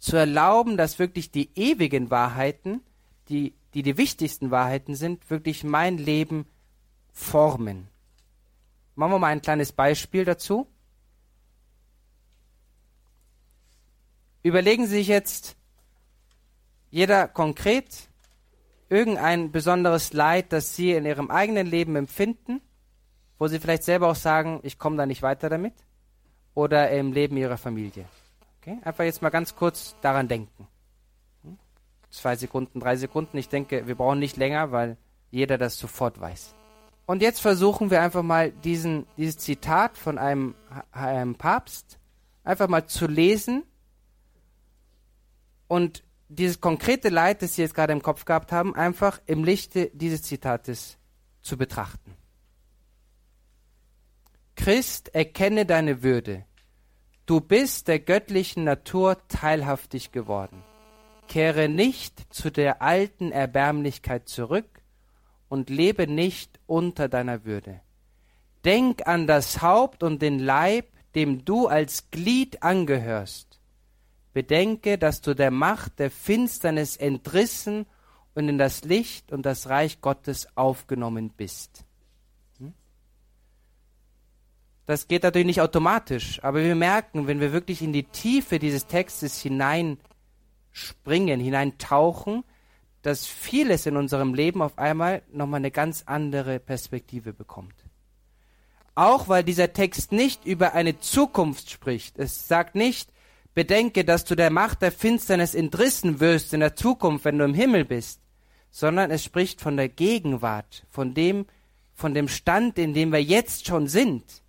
zu erlauben, dass wirklich die ewigen Wahrheiten, die, die die wichtigsten Wahrheiten sind, wirklich mein Leben formen. Machen wir mal ein kleines Beispiel dazu. Überlegen Sie sich jetzt jeder konkret irgendein besonderes Leid, das Sie in Ihrem eigenen Leben empfinden, wo Sie vielleicht selber auch sagen, ich komme da nicht weiter damit, oder im Leben Ihrer Familie. Okay? Einfach jetzt mal ganz kurz daran denken. Hm? Zwei Sekunden, drei Sekunden. Ich denke, wir brauchen nicht länger, weil jeder das sofort weiß. Und jetzt versuchen wir einfach mal diesen, dieses Zitat von einem, einem Papst einfach mal zu lesen und dieses konkrete Leid, das Sie jetzt gerade im Kopf gehabt haben, einfach im Lichte dieses Zitates zu betrachten. Christ, erkenne deine Würde. Du bist der göttlichen Natur teilhaftig geworden. Kehre nicht zu der alten Erbärmlichkeit zurück und lebe nicht unter deiner Würde. Denk an das Haupt und den Leib, dem du als Glied angehörst. Bedenke, dass du der Macht der Finsternis entrissen und in das Licht und das Reich Gottes aufgenommen bist. Das geht natürlich nicht automatisch, aber wir merken, wenn wir wirklich in die Tiefe dieses Textes hineinspringen, hineintauchen, dass vieles in unserem Leben auf einmal nochmal eine ganz andere Perspektive bekommt. Auch weil dieser Text nicht über eine Zukunft spricht. Es sagt nicht, bedenke, dass du der Macht der Finsternis entrissen wirst in der Zukunft, wenn du im Himmel bist, sondern es spricht von der Gegenwart, von dem, von dem Stand, in dem wir jetzt schon sind.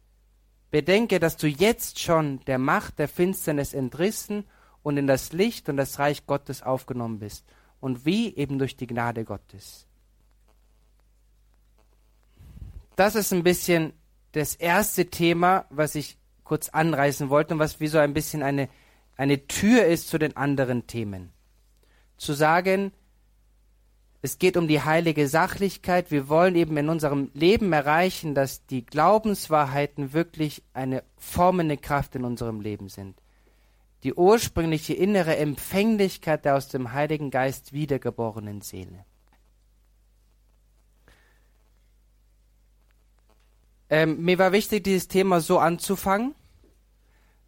Bedenke, dass du jetzt schon der Macht der Finsternis entrissen und in das Licht und das Reich Gottes aufgenommen bist. Und wie eben durch die Gnade Gottes. Das ist ein bisschen das erste Thema, was ich kurz anreißen wollte und was wie so ein bisschen eine, eine Tür ist zu den anderen Themen. Zu sagen, es geht um die heilige Sachlichkeit. Wir wollen eben in unserem Leben erreichen, dass die Glaubenswahrheiten wirklich eine formende Kraft in unserem Leben sind. Die ursprüngliche innere Empfänglichkeit der aus dem Heiligen Geist wiedergeborenen Seele. Ähm, mir war wichtig, dieses Thema so anzufangen,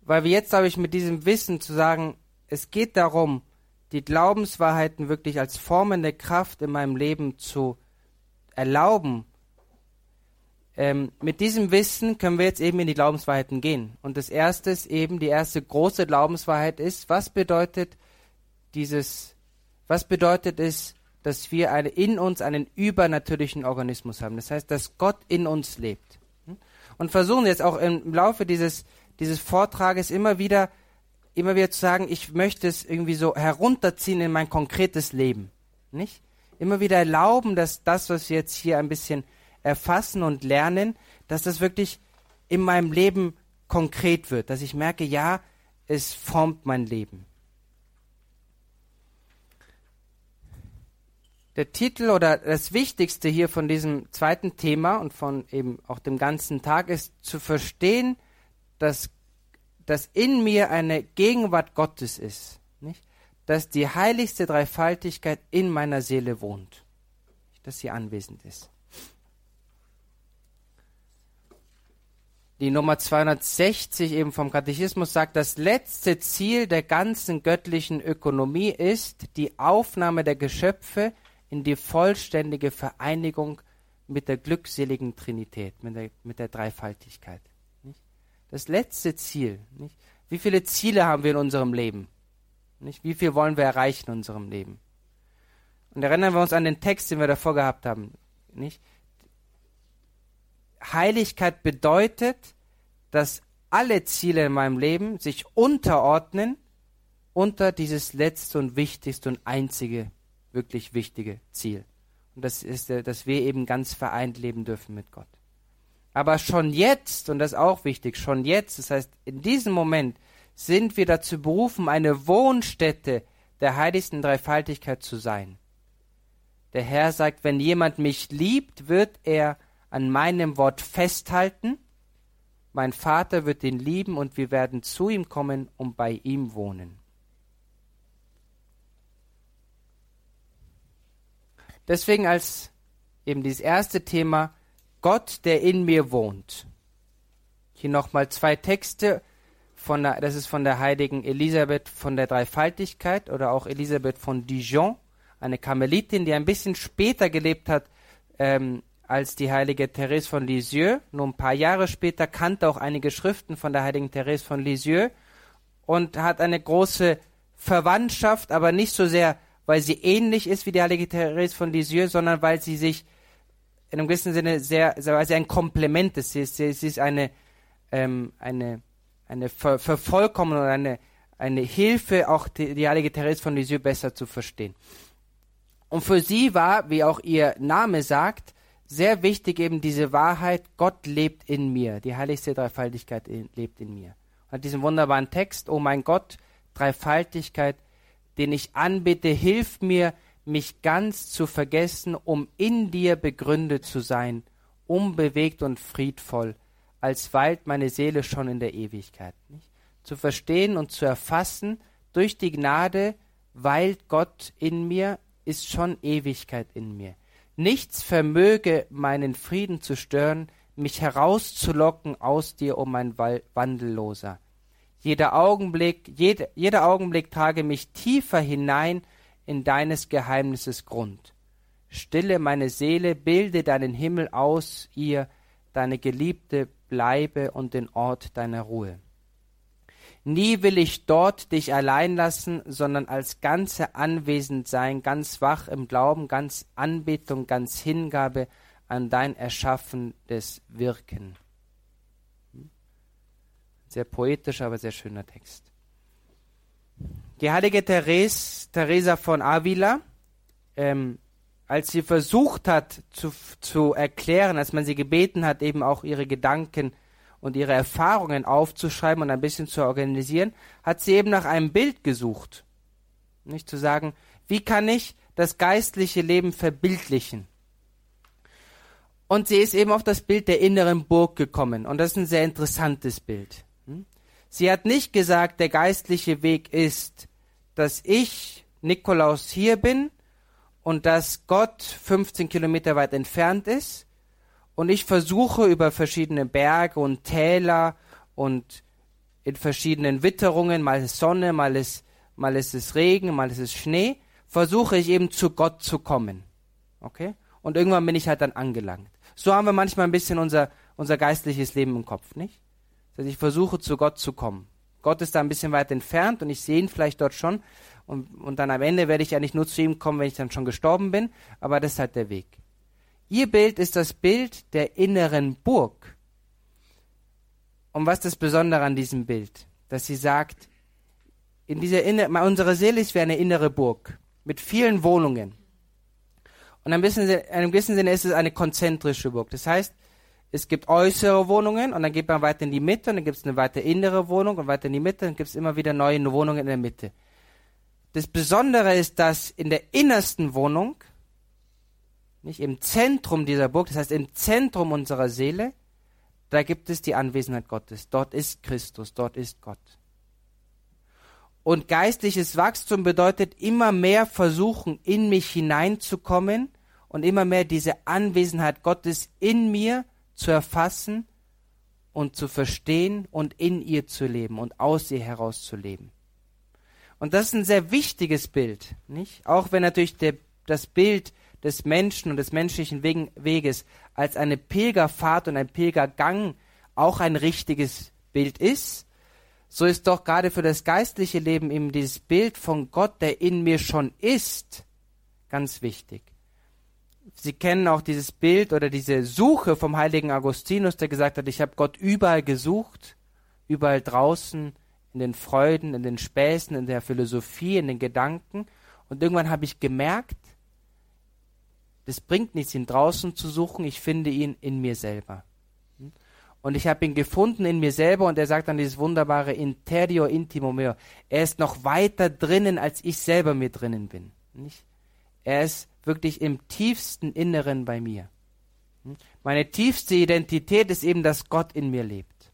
weil wir jetzt, glaube ich, mit diesem Wissen zu sagen, es geht darum, die Glaubenswahrheiten wirklich als formende Kraft in meinem Leben zu erlauben, ähm, mit diesem Wissen können wir jetzt eben in die Glaubenswahrheiten gehen. Und das erste ist eben, die erste große Glaubenswahrheit ist, was bedeutet dieses, was bedeutet es, dass wir eine, in uns einen übernatürlichen Organismus haben. Das heißt, dass Gott in uns lebt. Und versuchen jetzt auch im Laufe dieses, dieses Vortrages immer wieder immer wieder zu sagen, ich möchte es irgendwie so herunterziehen in mein konkretes Leben. Nicht? Immer wieder erlauben, dass das, was wir jetzt hier ein bisschen erfassen und lernen, dass das wirklich in meinem Leben konkret wird, dass ich merke, ja, es formt mein Leben. Der Titel oder das Wichtigste hier von diesem zweiten Thema und von eben auch dem ganzen Tag ist zu verstehen, dass dass in mir eine Gegenwart Gottes ist, nicht? dass die heiligste Dreifaltigkeit in meiner Seele wohnt, dass sie anwesend ist. Die Nummer 260 eben vom Katechismus sagt, das letzte Ziel der ganzen göttlichen Ökonomie ist die Aufnahme der Geschöpfe in die vollständige Vereinigung mit der glückseligen Trinität, mit der, mit der Dreifaltigkeit. Das letzte Ziel. Nicht? Wie viele Ziele haben wir in unserem Leben? Nicht? Wie viel wollen wir erreichen in unserem Leben? Und erinnern wir uns an den Text, den wir davor gehabt haben. Nicht? Heiligkeit bedeutet, dass alle Ziele in meinem Leben sich unterordnen unter dieses letzte und wichtigste und einzige wirklich wichtige Ziel. Und das ist, dass wir eben ganz vereint leben dürfen mit Gott. Aber schon jetzt, und das ist auch wichtig, schon jetzt, das heißt, in diesem Moment sind wir dazu berufen, eine Wohnstätte der heiligsten Dreifaltigkeit zu sein. Der Herr sagt, wenn jemand mich liebt, wird er an meinem Wort festhalten, mein Vater wird ihn lieben und wir werden zu ihm kommen und bei ihm wohnen. Deswegen als eben dieses erste Thema, Gott, der in mir wohnt. Hier nochmal zwei Texte. Von der, das ist von der heiligen Elisabeth von der Dreifaltigkeit oder auch Elisabeth von Dijon, eine Karmelitin, die ein bisschen später gelebt hat ähm, als die heilige Therese von Lisieux. Nur ein paar Jahre später kannte auch einige Schriften von der heiligen Therese von Lisieux und hat eine große Verwandtschaft, aber nicht so sehr, weil sie ähnlich ist wie die heilige Therese von Lisieux, sondern weil sie sich in einem gewissen Sinne sehr, weil sie ein Komplement ist. Sie ist, sie ist eine, ähm, eine, eine Ver Vervollkommnung oder eine, eine Hilfe, auch die, die heilige Therese von Lisieux besser zu verstehen. Und für sie war, wie auch ihr Name sagt, sehr wichtig eben diese Wahrheit, Gott lebt in mir, die heiligste Dreifaltigkeit in, lebt in mir. Und hat diesen wunderbaren Text, oh mein Gott, Dreifaltigkeit, den ich anbitte, hilf mir, mich ganz zu vergessen, um in dir begründet zu sein, unbewegt und friedvoll, als weilt meine Seele schon in der Ewigkeit. Nicht? Zu verstehen und zu erfassen, durch die Gnade weilt Gott in mir, ist schon Ewigkeit in mir. Nichts vermöge meinen Frieden zu stören, mich herauszulocken aus dir, um mein Wandelloser. Jeder Augenblick, jede, jeder Augenblick trage mich tiefer hinein in deines Geheimnisses Grund. Stille meine Seele, bilde deinen Himmel aus, ihr, deine Geliebte, bleibe und den Ort deiner Ruhe. Nie will ich dort dich allein lassen, sondern als Ganze anwesend sein, ganz wach im Glauben, ganz Anbetung, ganz Hingabe an dein erschaffendes Wirken. Sehr poetisch, aber sehr schöner Text. Die heilige Therese, Teresa von Avila, ähm, als sie versucht hat zu, zu erklären, als man sie gebeten hat, eben auch ihre Gedanken und ihre Erfahrungen aufzuschreiben und ein bisschen zu organisieren, hat sie eben nach einem Bild gesucht. Nicht zu sagen, wie kann ich das geistliche Leben verbildlichen? Und sie ist eben auf das Bild der inneren Burg gekommen. Und das ist ein sehr interessantes Bild. Hm? Sie hat nicht gesagt, der geistliche Weg ist, dass ich, Nikolaus, hier bin und dass Gott 15 Kilometer weit entfernt ist und ich versuche über verschiedene Berge und Täler und in verschiedenen Witterungen, mal ist Sonne, mal ist, mal ist es Regen, mal ist es Schnee, versuche ich eben zu Gott zu kommen. Okay? Und irgendwann bin ich halt dann angelangt. So haben wir manchmal ein bisschen unser, unser geistliches Leben im Kopf, nicht? Das heißt, ich versuche zu Gott zu kommen. Gott ist da ein bisschen weit entfernt und ich sehe ihn vielleicht dort schon. Und, und dann am Ende werde ich ja nicht nur zu ihm kommen, wenn ich dann schon gestorben bin, aber das ist halt der Weg. Ihr Bild ist das Bild der inneren Burg. Und was ist das Besondere an diesem Bild? Dass sie sagt, in dieser Inne unsere Seele ist wie eine innere Burg mit vielen Wohnungen. Und in einem gewissen Sinne ist es eine konzentrische Burg. Das heißt, es gibt äußere Wohnungen und dann geht man weiter in die Mitte und dann gibt es eine weiter innere Wohnung und weiter in die Mitte und dann gibt es immer wieder neue Wohnungen in der Mitte. Das Besondere ist, dass in der innersten Wohnung nicht im Zentrum dieser Burg, das heißt im Zentrum unserer Seele, da gibt es die Anwesenheit Gottes. Dort ist Christus, dort ist Gott. Und geistliches Wachstum bedeutet immer mehr versuchen, in mich hineinzukommen und immer mehr diese Anwesenheit Gottes in mir zu erfassen und zu verstehen und in ihr zu leben und aus ihr heraus zu leben. Und das ist ein sehr wichtiges Bild, nicht? Auch wenn natürlich der, das Bild des Menschen und des menschlichen Weges als eine Pilgerfahrt und ein Pilgergang auch ein richtiges Bild ist, so ist doch gerade für das geistliche Leben eben dieses Bild von Gott, der in mir schon ist, ganz wichtig. Sie kennen auch dieses Bild oder diese Suche vom heiligen Augustinus, der gesagt hat, ich habe Gott überall gesucht, überall draußen, in den Freuden, in den Späßen, in der Philosophie, in den Gedanken. Und irgendwann habe ich gemerkt, das bringt nichts, ihn draußen zu suchen, ich finde ihn in mir selber. Und ich habe ihn gefunden in mir selber und er sagt dann dieses wunderbare Interior intimo meo. Er ist noch weiter drinnen, als ich selber mir drinnen bin. Nicht? Er ist wirklich im tiefsten Inneren bei mir. Meine tiefste Identität ist eben, dass Gott in mir lebt.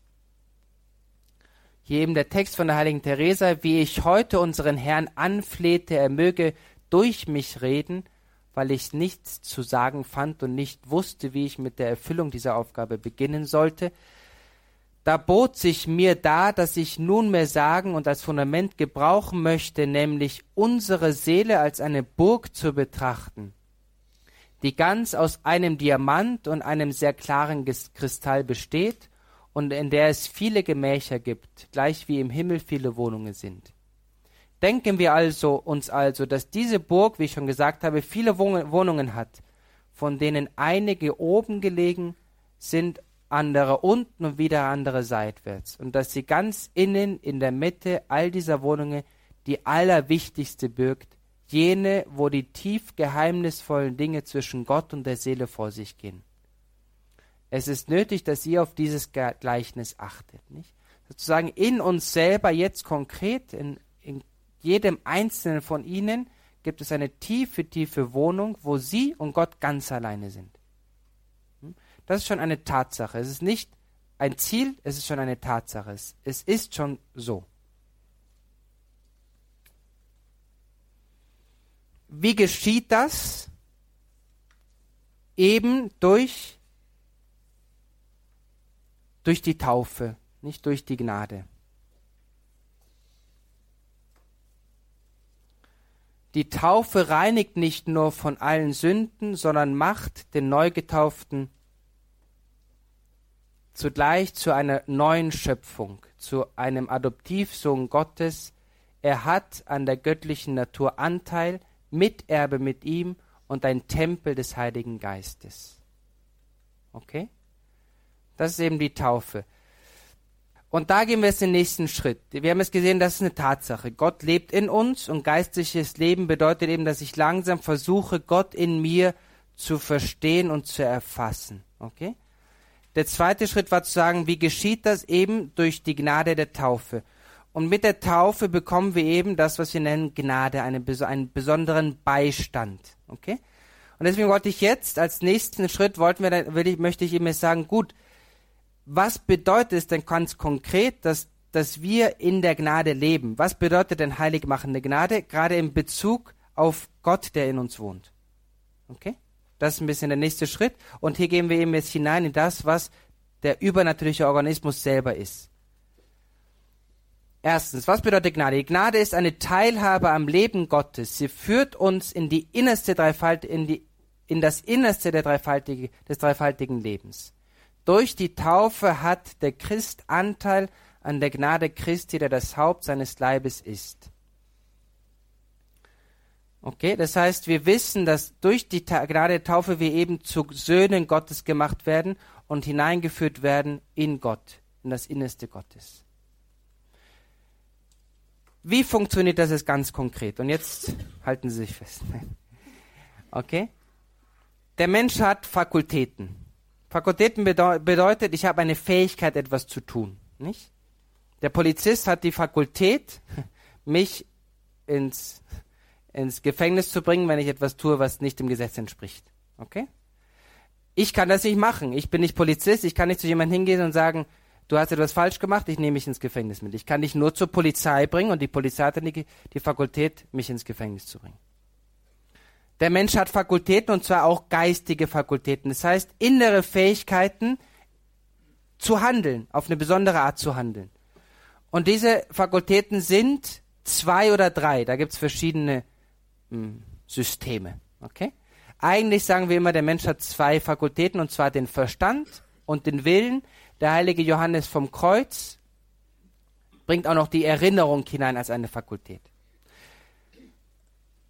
Hier eben der Text von der heiligen Teresa, wie ich heute unseren Herrn anflehte, er möge durch mich reden, weil ich nichts zu sagen fand und nicht wusste, wie ich mit der Erfüllung dieser Aufgabe beginnen sollte, da bot sich mir dar, dass ich nunmehr sagen und als Fundament gebrauchen möchte, nämlich unsere Seele als eine Burg zu betrachten, die ganz aus einem Diamant und einem sehr klaren Kristall besteht und in der es viele Gemächer gibt, gleich wie im Himmel viele Wohnungen sind. Denken wir also uns also, dass diese Burg, wie ich schon gesagt habe, viele Wohnungen hat, von denen einige oben gelegen sind, andere unten und wieder andere seitwärts, und dass sie ganz innen in der Mitte all dieser Wohnungen die allerwichtigste birgt, jene, wo die tief geheimnisvollen Dinge zwischen Gott und der Seele vor sich gehen. Es ist nötig, dass ihr auf dieses Gleichnis achtet. Nicht? Sozusagen in uns selber jetzt konkret, in, in jedem einzelnen von ihnen, gibt es eine tiefe, tiefe Wohnung, wo sie und Gott ganz alleine sind. Das ist schon eine Tatsache. Es ist nicht ein Ziel, es ist schon eine Tatsache. Es ist schon so. Wie geschieht das? Eben durch, durch die Taufe, nicht durch die Gnade. Die Taufe reinigt nicht nur von allen Sünden, sondern macht den Neugetauften zugleich zu einer neuen Schöpfung, zu einem Adoptivsohn Gottes. Er hat an der göttlichen Natur Anteil, Miterbe mit ihm und ein Tempel des Heiligen Geistes. Okay? Das ist eben die Taufe. Und da gehen wir jetzt den nächsten Schritt. Wir haben es gesehen, das ist eine Tatsache. Gott lebt in uns und geistliches Leben bedeutet eben, dass ich langsam versuche, Gott in mir zu verstehen und zu erfassen. Okay? Der zweite Schritt war zu sagen, wie geschieht das eben durch die Gnade der Taufe? Und mit der Taufe bekommen wir eben das, was wir nennen Gnade, eine, einen besonderen Beistand. Okay? Und deswegen wollte ich jetzt als nächsten Schritt wollten wir, will ich, möchte ich eben sagen, gut, was bedeutet es denn ganz konkret, dass, dass wir in der Gnade leben? Was bedeutet denn heiligmachende Gnade? Gerade in Bezug auf Gott, der in uns wohnt. Okay? Das ist ein bisschen der nächste Schritt. Und hier gehen wir eben jetzt hinein in das, was der übernatürliche Organismus selber ist. Erstens, was bedeutet Gnade? Die Gnade ist eine Teilhabe am Leben Gottes. Sie führt uns in die innerste Dreifalt, in, die, in das Innerste der Dreifaltige, des dreifaltigen Lebens. Durch die Taufe hat der Christ Anteil an der Gnade Christi, der das Haupt seines Leibes ist. Okay, das heißt, wir wissen, dass durch die Gnade der Taufe wir eben zu Söhnen Gottes gemacht werden und hineingeführt werden in Gott, in das Innerste Gottes. Wie funktioniert das jetzt ganz konkret? Und jetzt halten Sie sich fest. Okay? Der Mensch hat Fakultäten. Fakultäten bedeutet, ich habe eine Fähigkeit, etwas zu tun. Nicht? Der Polizist hat die Fakultät, mich ins, ins Gefängnis zu bringen, wenn ich etwas tue, was nicht dem Gesetz entspricht. Okay? Ich kann das nicht machen. Ich bin nicht Polizist. Ich kann nicht zu jemandem hingehen und sagen, du hast etwas falsch gemacht, ich nehme mich ins Gefängnis mit. Ich kann dich nur zur Polizei bringen und die Polizei hat dann die, die Fakultät, mich ins Gefängnis zu bringen. Der Mensch hat Fakultäten und zwar auch geistige Fakultäten. Das heißt, innere Fähigkeiten zu handeln, auf eine besondere Art zu handeln. Und diese Fakultäten sind zwei oder drei. Da gibt es verschiedene Systeme. Okay? Eigentlich sagen wir immer, der Mensch hat zwei Fakultäten, und zwar den Verstand und den Willen, der heilige Johannes vom Kreuz bringt auch noch die Erinnerung hinein als eine Fakultät.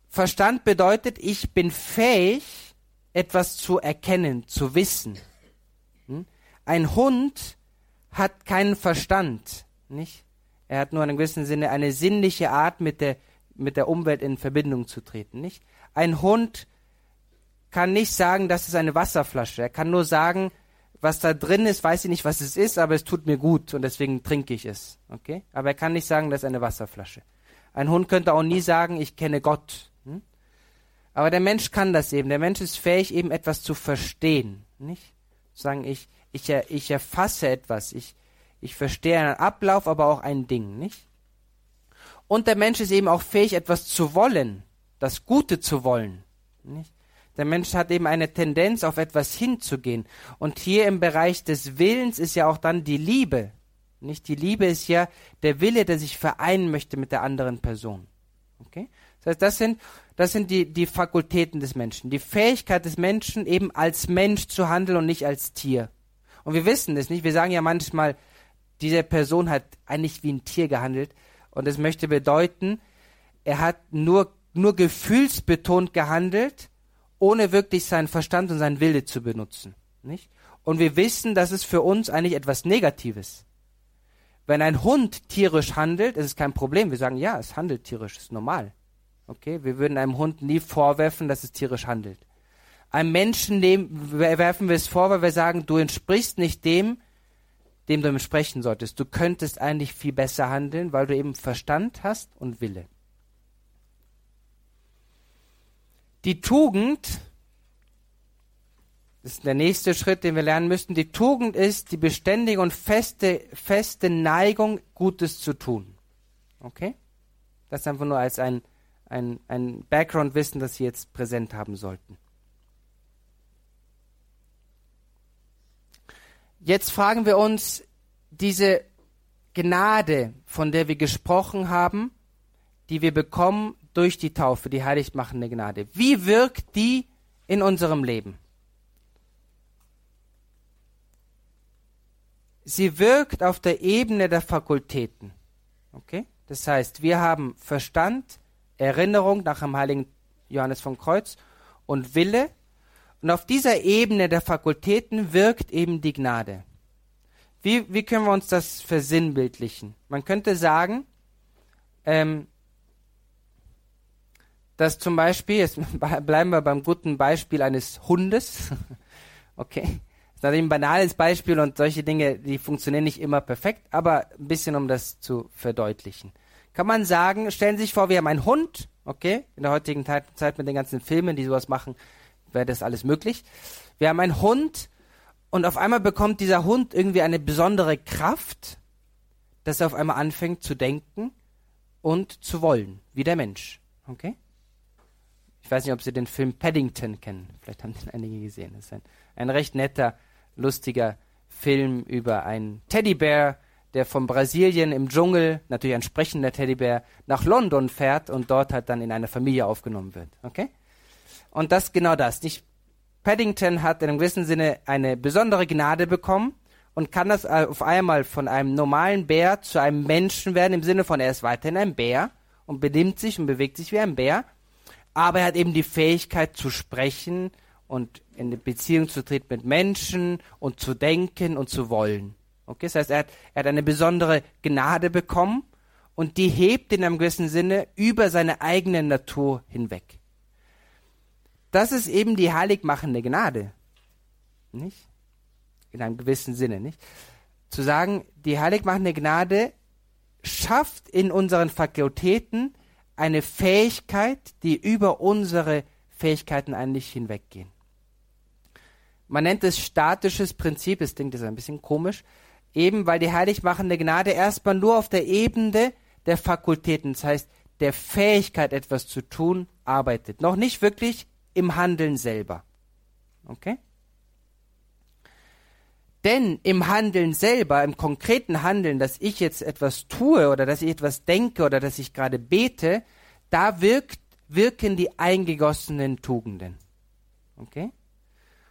Verstand bedeutet, ich bin fähig, etwas zu erkennen, zu wissen. Hm? Ein Hund hat keinen Verstand, nicht? Er hat nur in einem gewissen Sinne eine sinnliche Art, mit der, mit der Umwelt in Verbindung zu treten, nicht? Ein Hund kann nicht sagen, das ist eine Wasserflasche. Er kann nur sagen, was da drin ist, weiß ich nicht, was es ist, aber es tut mir gut und deswegen trinke ich es. Okay? Aber er kann nicht sagen, das ist eine Wasserflasche. Ein Hund könnte auch nie sagen, ich kenne Gott. Hm? Aber der Mensch kann das eben. Der Mensch ist fähig, eben etwas zu verstehen. Nicht? Sagen, ich, ich, ich erfasse etwas. Ich, ich verstehe einen Ablauf, aber auch ein Ding. Nicht? Und der Mensch ist eben auch fähig, etwas zu wollen. Das Gute zu wollen. Nicht? Der Mensch hat eben eine Tendenz, auf etwas hinzugehen. Und hier im Bereich des Willens ist ja auch dann die Liebe. Nicht die Liebe ist ja der Wille, der sich vereinen möchte mit der anderen Person. Okay? Das heißt, das sind, das sind die, die Fakultäten des Menschen. Die Fähigkeit des Menschen, eben als Mensch zu handeln und nicht als Tier. Und wir wissen es nicht. Wir sagen ja manchmal, diese Person hat eigentlich wie ein Tier gehandelt. Und das möchte bedeuten, er hat nur, nur gefühlsbetont gehandelt, ohne wirklich seinen Verstand und seinen Wille zu benutzen. Nicht? Und wir wissen, das ist für uns eigentlich etwas Negatives. Wenn ein Hund tierisch handelt, ist es kein Problem. Wir sagen, ja, es handelt tierisch, ist normal. Okay, wir würden einem Hund nie vorwerfen, dass es tierisch handelt. Einem Menschen nehmen, werfen wir es vor, weil wir sagen, du entsprichst nicht dem, dem du entsprechen solltest. Du könntest eigentlich viel besser handeln, weil du eben Verstand hast und Wille. Die Tugend das ist der nächste Schritt, den wir lernen müssen. Die Tugend ist die beständige und feste, feste Neigung, Gutes zu tun. Okay? Das einfach nur als ein, ein, ein Background-Wissen, das Sie jetzt präsent haben sollten. Jetzt fragen wir uns, diese Gnade, von der wir gesprochen haben, die wir bekommen durch die Taufe, die heiligmachende Gnade, wie wirkt die in unserem Leben? sie wirkt auf der Ebene der Fakultäten. Okay? Das heißt, wir haben Verstand, Erinnerung nach dem heiligen Johannes von Kreuz und Wille. Und auf dieser Ebene der Fakultäten wirkt eben die Gnade. Wie, wie können wir uns das versinnbildlichen? Man könnte sagen, ähm, dass zum Beispiel, jetzt bleiben wir beim guten Beispiel eines Hundes, okay, ist natürlich ein banales Beispiel und solche Dinge, die funktionieren nicht immer perfekt, aber ein bisschen, um das zu verdeutlichen. Kann man sagen, stellen Sie sich vor, wir haben einen Hund, okay? In der heutigen Zeit mit den ganzen Filmen, die sowas machen, wäre das alles möglich. Wir haben einen Hund und auf einmal bekommt dieser Hund irgendwie eine besondere Kraft, dass er auf einmal anfängt zu denken und zu wollen, wie der Mensch, okay? Ich weiß nicht, ob Sie den Film Paddington kennen. Vielleicht haben den einige gesehen. Das ist ein, ein recht netter lustiger Film über einen Teddybär, der von Brasilien im Dschungel, natürlich ein sprechender Teddybär, nach London fährt und dort halt dann in eine Familie aufgenommen wird. Okay? Und das genau das. Nicht Paddington hat in einem gewissen Sinne eine besondere Gnade bekommen und kann das auf einmal von einem normalen Bär zu einem Menschen werden, im Sinne von, er ist weiterhin ein Bär und benimmt sich und bewegt sich wie ein Bär, aber er hat eben die Fähigkeit zu sprechen und in eine Beziehung zu treten mit Menschen und zu denken und zu wollen. Okay, das heißt, er hat, er hat eine besondere Gnade bekommen und die hebt in einem gewissen Sinne über seine eigene Natur hinweg. Das ist eben die heiligmachende Gnade. Nicht? In einem gewissen Sinne, nicht? Zu sagen, die heiligmachende Gnade schafft in unseren Fakultäten eine Fähigkeit, die über unsere Fähigkeiten eigentlich hinweggehen. Man nennt es statisches Prinzip, das klingt jetzt ein bisschen komisch, eben weil die heiligmachende Gnade erstmal nur auf der Ebene der Fakultäten, das heißt der Fähigkeit etwas zu tun, arbeitet. Noch nicht wirklich im Handeln selber. Okay? Denn im Handeln selber, im konkreten Handeln, dass ich jetzt etwas tue oder dass ich etwas denke oder dass ich gerade bete, da wirkt, wirken die eingegossenen Tugenden. Okay?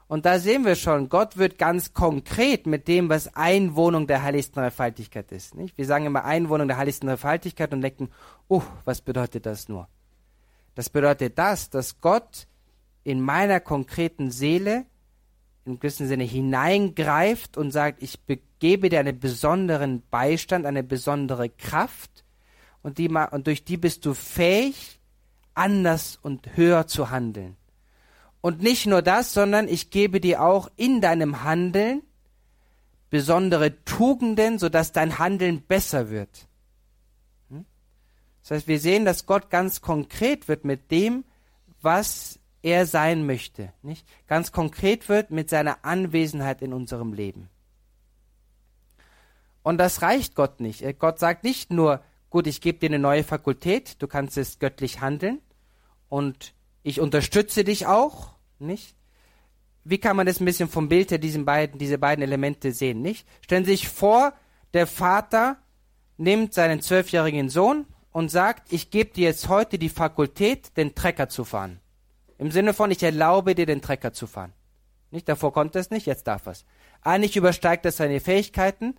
Und da sehen wir schon, Gott wird ganz konkret mit dem, was Einwohnung der heiligsten Dreifaltigkeit ist. Nicht? Wir sagen immer Einwohnung der heiligsten Dreifaltigkeit und denken, uh, was bedeutet das nur? Das bedeutet das, dass Gott in meiner konkreten Seele im gewissen Sinne hineingreift und sagt, ich gebe dir einen besonderen Beistand, eine besondere Kraft und, die, und durch die bist du fähig, anders und höher zu handeln. Und nicht nur das, sondern ich gebe dir auch in deinem Handeln besondere Tugenden, sodass dein Handeln besser wird. Hm? Das heißt, wir sehen, dass Gott ganz konkret wird mit dem, was er sein möchte. Nicht? Ganz konkret wird mit seiner Anwesenheit in unserem Leben. Und das reicht Gott nicht. Gott sagt nicht nur, gut, ich gebe dir eine neue Fakultät, du kannst es göttlich handeln und ich unterstütze dich auch, nicht? Wie kann man das ein bisschen vom Bild her diesen beiden, diese beiden Elemente sehen, nicht? Stellen Sie sich vor, der Vater nimmt seinen zwölfjährigen Sohn und sagt, ich gebe dir jetzt heute die Fakultät, den Trecker zu fahren. Im Sinne von, ich erlaube dir, den Trecker zu fahren. Nicht, davor konnte es nicht, jetzt darf es. Eigentlich übersteigt das seine Fähigkeiten,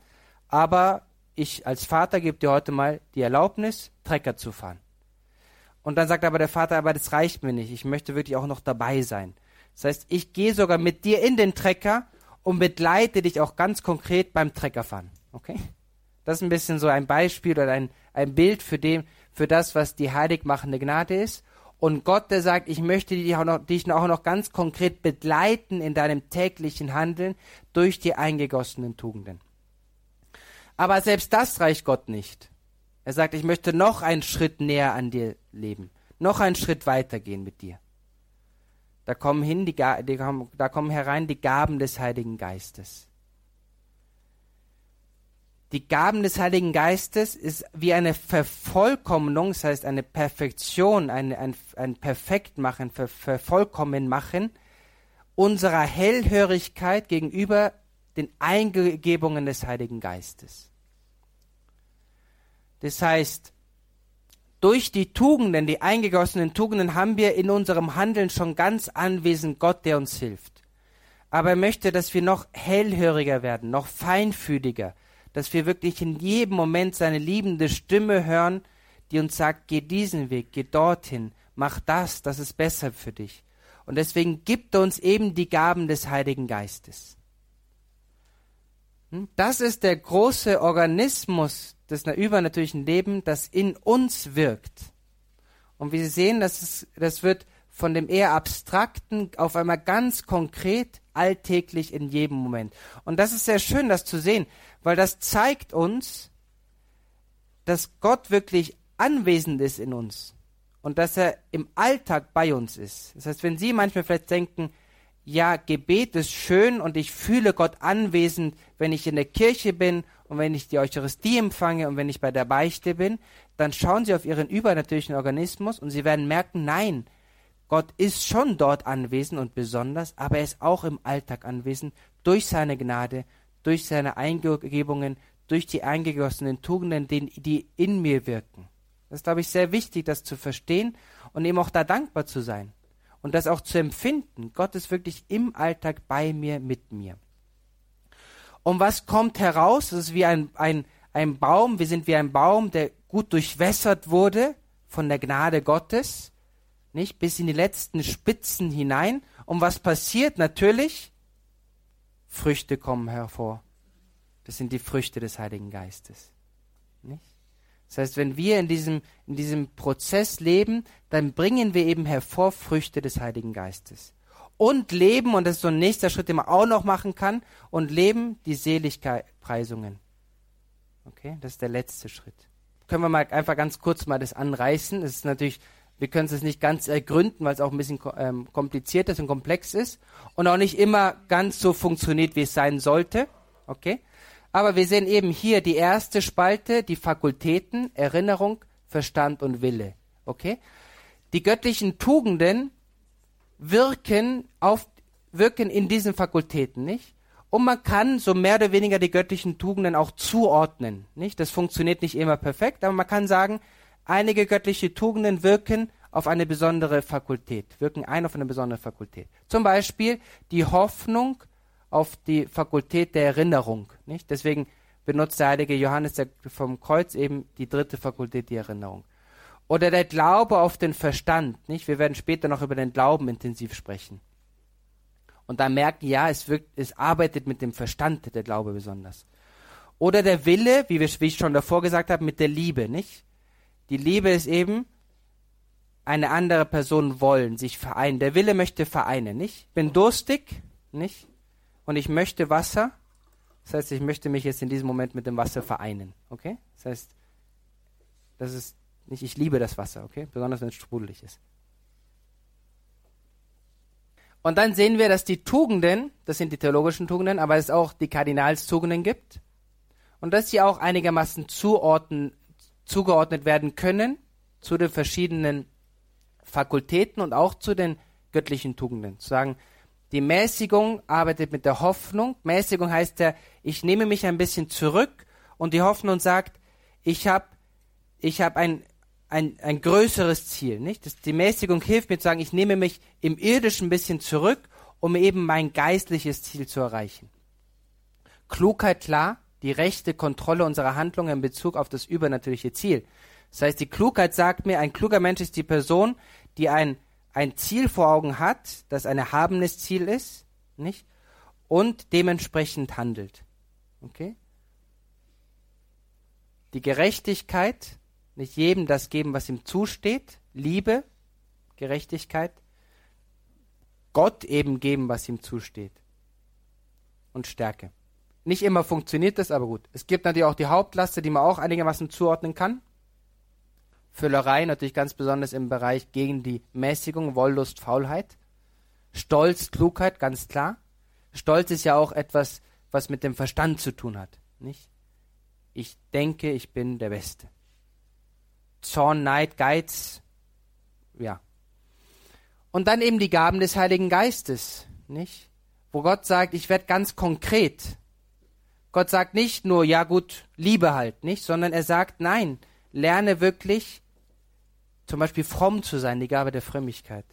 aber ich als Vater gebe dir heute mal die Erlaubnis, Trecker zu fahren. Und dann sagt aber der Vater, aber das reicht mir nicht, ich möchte wirklich auch noch dabei sein. Das heißt, ich gehe sogar mit dir in den Trecker und begleite dich auch ganz konkret beim Treckerfahren. Okay? Das ist ein bisschen so ein Beispiel oder ein, ein Bild für, dem, für das, was die heiligmachende Gnade ist. Und Gott, der sagt, ich möchte dich auch, noch, dich auch noch ganz konkret begleiten in deinem täglichen Handeln durch die eingegossenen Tugenden. Aber selbst das reicht Gott nicht. Er sagt, ich möchte noch einen Schritt näher an dir leben, noch einen Schritt weitergehen mit dir. Da kommen, hin die, die, da kommen herein die Gaben des Heiligen Geistes. Die Gaben des Heiligen Geistes ist wie eine Vervollkommnung, das heißt eine Perfektion, ein, ein, ein Perfektmachen, Ver, Vervollkommenmachen unserer Hellhörigkeit gegenüber den Eingebungen des Heiligen Geistes. Das heißt, durch die Tugenden, die eingegossenen Tugenden, haben wir in unserem Handeln schon ganz anwesend Gott, der uns hilft. Aber er möchte, dass wir noch hellhöriger werden, noch feinfühliger, dass wir wirklich in jedem Moment seine liebende Stimme hören, die uns sagt, geh diesen Weg, geh dorthin, mach das, das ist besser für dich. Und deswegen gibt er uns eben die Gaben des Heiligen Geistes. Hm? Das ist der große Organismus des übernatürlichen Lebens, das in uns wirkt. Und wie Sie sehen, das, ist, das wird von dem eher abstrakten auf einmal ganz konkret, alltäglich in jedem Moment. Und das ist sehr schön, das zu sehen, weil das zeigt uns, dass Gott wirklich anwesend ist in uns und dass er im Alltag bei uns ist. Das heißt, wenn Sie manchmal vielleicht denken, ja, Gebet ist schön und ich fühle Gott anwesend, wenn ich in der Kirche bin und wenn ich die Eucharistie empfange und wenn ich bei der Beichte bin, dann schauen Sie auf Ihren übernatürlichen Organismus und Sie werden merken, nein, Gott ist schon dort anwesend und besonders, aber er ist auch im Alltag anwesend durch seine Gnade, durch seine Eingebungen, durch die eingegossenen Tugenden, die in mir wirken. Das ist, glaube ich, sehr wichtig, das zu verstehen und eben auch da dankbar zu sein und das auch zu empfinden. Gott ist wirklich im Alltag bei mir, mit mir. Und was kommt heraus? Das ist wie ein, ein, ein Baum. Wir sind wie ein Baum, der gut durchwässert wurde von der Gnade Gottes, nicht bis in die letzten Spitzen hinein. Und was passiert? Natürlich, Früchte kommen hervor. Das sind die Früchte des Heiligen Geistes. Nicht? Das heißt, wenn wir in diesem, in diesem Prozess leben, dann bringen wir eben hervor Früchte des Heiligen Geistes. Und leben, und das ist so ein nächster Schritt, den man auch noch machen kann, und leben die Seligpreisungen. Okay, das ist der letzte Schritt. Können wir mal einfach ganz kurz mal das anreißen. Das ist natürlich, wir können es nicht ganz ergründen, weil es auch ein bisschen ähm, kompliziert ist und komplex ist und auch nicht immer ganz so funktioniert, wie es sein sollte. Okay? Aber wir sehen eben hier die erste Spalte, die Fakultäten, Erinnerung, Verstand und Wille. Okay? Die göttlichen Tugenden wirken auf, wirken in diesen Fakultäten, nicht? Und man kann so mehr oder weniger die göttlichen Tugenden auch zuordnen, nicht? Das funktioniert nicht immer perfekt, aber man kann sagen, einige göttliche Tugenden wirken auf eine besondere Fakultät, wirken ein auf eine besondere Fakultät. Zum Beispiel die Hoffnung auf die Fakultät der Erinnerung. Nicht? Deswegen benutzt der heilige Johannes vom Kreuz eben die dritte Fakultät, die Erinnerung. Oder der Glaube auf den Verstand. Nicht? Wir werden später noch über den Glauben intensiv sprechen. Und da merken, ja, es, wirkt, es arbeitet mit dem Verstand, der Glaube besonders. Oder der Wille, wie, wir, wie ich schon davor gesagt habe, mit der Liebe. Nicht? Die Liebe ist eben eine andere Person wollen, sich vereinen. Der Wille möchte vereinen, nicht? Bin durstig, nicht? und ich möchte Wasser. Das heißt, ich möchte mich jetzt in diesem Moment mit dem Wasser vereinen. Okay? Das heißt, das ist nicht, ich liebe das Wasser, okay? Besonders wenn es sprudelig ist. Und dann sehen wir, dass die Tugenden, das sind die theologischen Tugenden, aber es auch die Kardinalstugenden gibt. Und dass sie auch einigermaßen zuordnen, zugeordnet werden können zu den verschiedenen Fakultäten und auch zu den göttlichen Tugenden. Zu sagen, die Mäßigung arbeitet mit der Hoffnung. Mäßigung heißt ja, ich nehme mich ein bisschen zurück und die Hoffnung sagt, ich habe ich hab ein, ein, ein größeres Ziel. Nicht? Das, die Mäßigung hilft mir zu sagen, ich nehme mich im Irdischen ein bisschen zurück, um eben mein geistliches Ziel zu erreichen. Klugheit, klar, die rechte Kontrolle unserer Handlungen in Bezug auf das übernatürliche Ziel. Das heißt, die Klugheit sagt mir, ein kluger Mensch ist die Person, die ein, ein Ziel vor Augen hat, das ein erhabenes Ziel ist, nicht? Und dementsprechend handelt. Okay? Die Gerechtigkeit, nicht jedem das geben, was ihm zusteht, Liebe, Gerechtigkeit, Gott eben geben, was ihm zusteht. Und Stärke. Nicht immer funktioniert das, aber gut. Es gibt natürlich auch die Hauptlaste, die man auch einigermaßen zuordnen kann. Füllerei natürlich ganz besonders im Bereich gegen die Mäßigung, Wollust, Faulheit. Stolz, Klugheit, ganz klar. Stolz ist ja auch etwas, was mit dem Verstand zu tun hat, nicht? Ich denke, ich bin der Beste. Zorn, Neid, Geiz, ja. Und dann eben die Gaben des Heiligen Geistes, nicht? Wo Gott sagt, ich werde ganz konkret. Gott sagt nicht nur, ja gut, Liebe halt, nicht? Sondern er sagt, nein, lerne wirklich zum Beispiel fromm zu sein, die Gabe der Frömmigkeit,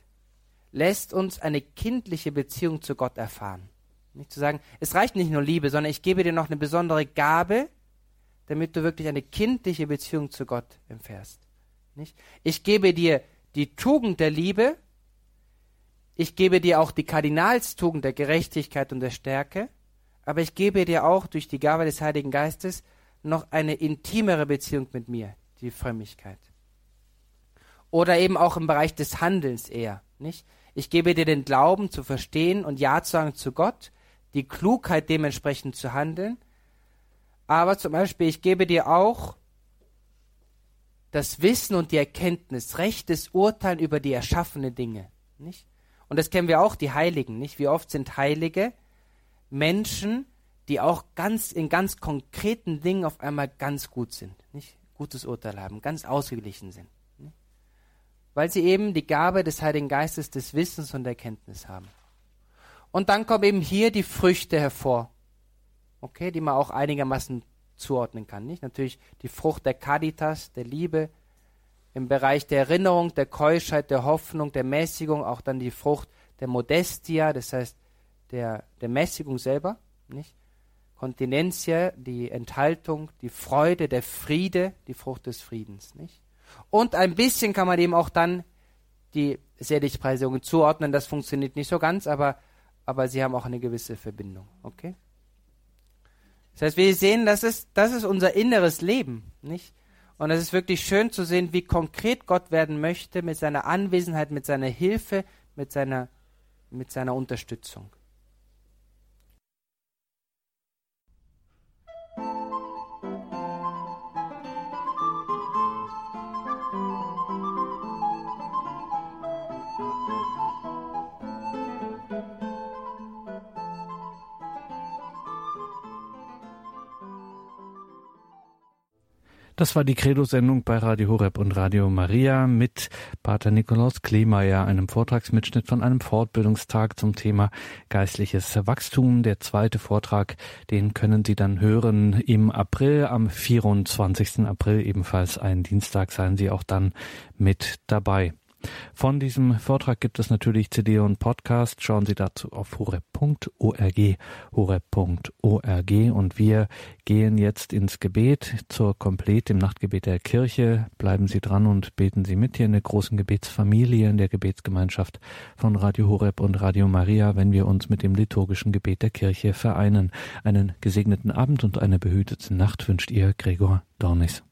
lässt uns eine kindliche Beziehung zu Gott erfahren. Nicht zu sagen, es reicht nicht nur Liebe, sondern ich gebe dir noch eine besondere Gabe, damit du wirklich eine kindliche Beziehung zu Gott erfährst. Nicht? Ich gebe dir die Tugend der Liebe, ich gebe dir auch die Kardinalstugend der Gerechtigkeit und der Stärke, aber ich gebe dir auch durch die Gabe des Heiligen Geistes noch eine intimere Beziehung mit mir, die Frömmigkeit. Oder eben auch im Bereich des Handelns eher, nicht? Ich gebe dir den Glauben zu verstehen und Ja zu sagen zu Gott, die Klugheit dementsprechend zu handeln. Aber zum Beispiel, ich gebe dir auch das Wissen und die Erkenntnis, rechtes Urteilen über die erschaffenen Dinge, nicht? Und das kennen wir auch, die Heiligen, nicht? Wie oft sind Heilige Menschen, die auch ganz in ganz konkreten Dingen auf einmal ganz gut sind, nicht? Gutes Urteil haben, ganz ausgeglichen sind weil sie eben die Gabe des Heiligen Geistes des Wissens und Erkenntnis haben. Und dann kommen eben hier die Früchte hervor, okay, die man auch einigermaßen zuordnen kann. Nicht? Natürlich die Frucht der Caritas, der Liebe, im Bereich der Erinnerung, der Keuschheit, der Hoffnung, der Mäßigung, auch dann die Frucht der Modestia, das heißt der, der Mäßigung selber, nicht? Continentia, die Enthaltung, die Freude, der Friede, die Frucht des Friedens, nicht? Und ein bisschen kann man dem auch dann die Seligpreisungen zuordnen. Das funktioniert nicht so ganz, aber, aber sie haben auch eine gewisse Verbindung. Okay? Das heißt, wir sehen, das ist, das ist unser inneres Leben, nicht? Und es ist wirklich schön zu sehen, wie konkret Gott werden möchte mit seiner Anwesenheit, mit seiner Hilfe, mit seiner, mit seiner Unterstützung. Das war die Credo-Sendung bei Radio Horeb und Radio Maria mit Pater Nikolaus Kleemeyer, einem Vortragsmitschnitt von einem Fortbildungstag zum Thema geistliches Wachstum. Der zweite Vortrag, den können Sie dann hören im April, am 24. April, ebenfalls ein Dienstag, seien Sie auch dann mit dabei. Von diesem Vortrag gibt es natürlich CD und Podcast. Schauen Sie dazu auf horeb.org, horeb.org und wir gehen jetzt ins Gebet zur Komplett im Nachtgebet der Kirche. Bleiben Sie dran und beten Sie mit hier in der großen Gebetsfamilie, in der Gebetsgemeinschaft von Radio Horeb und Radio Maria, wenn wir uns mit dem liturgischen Gebet der Kirche vereinen. Einen gesegneten Abend und eine behütete Nacht wünscht ihr Gregor Dornis.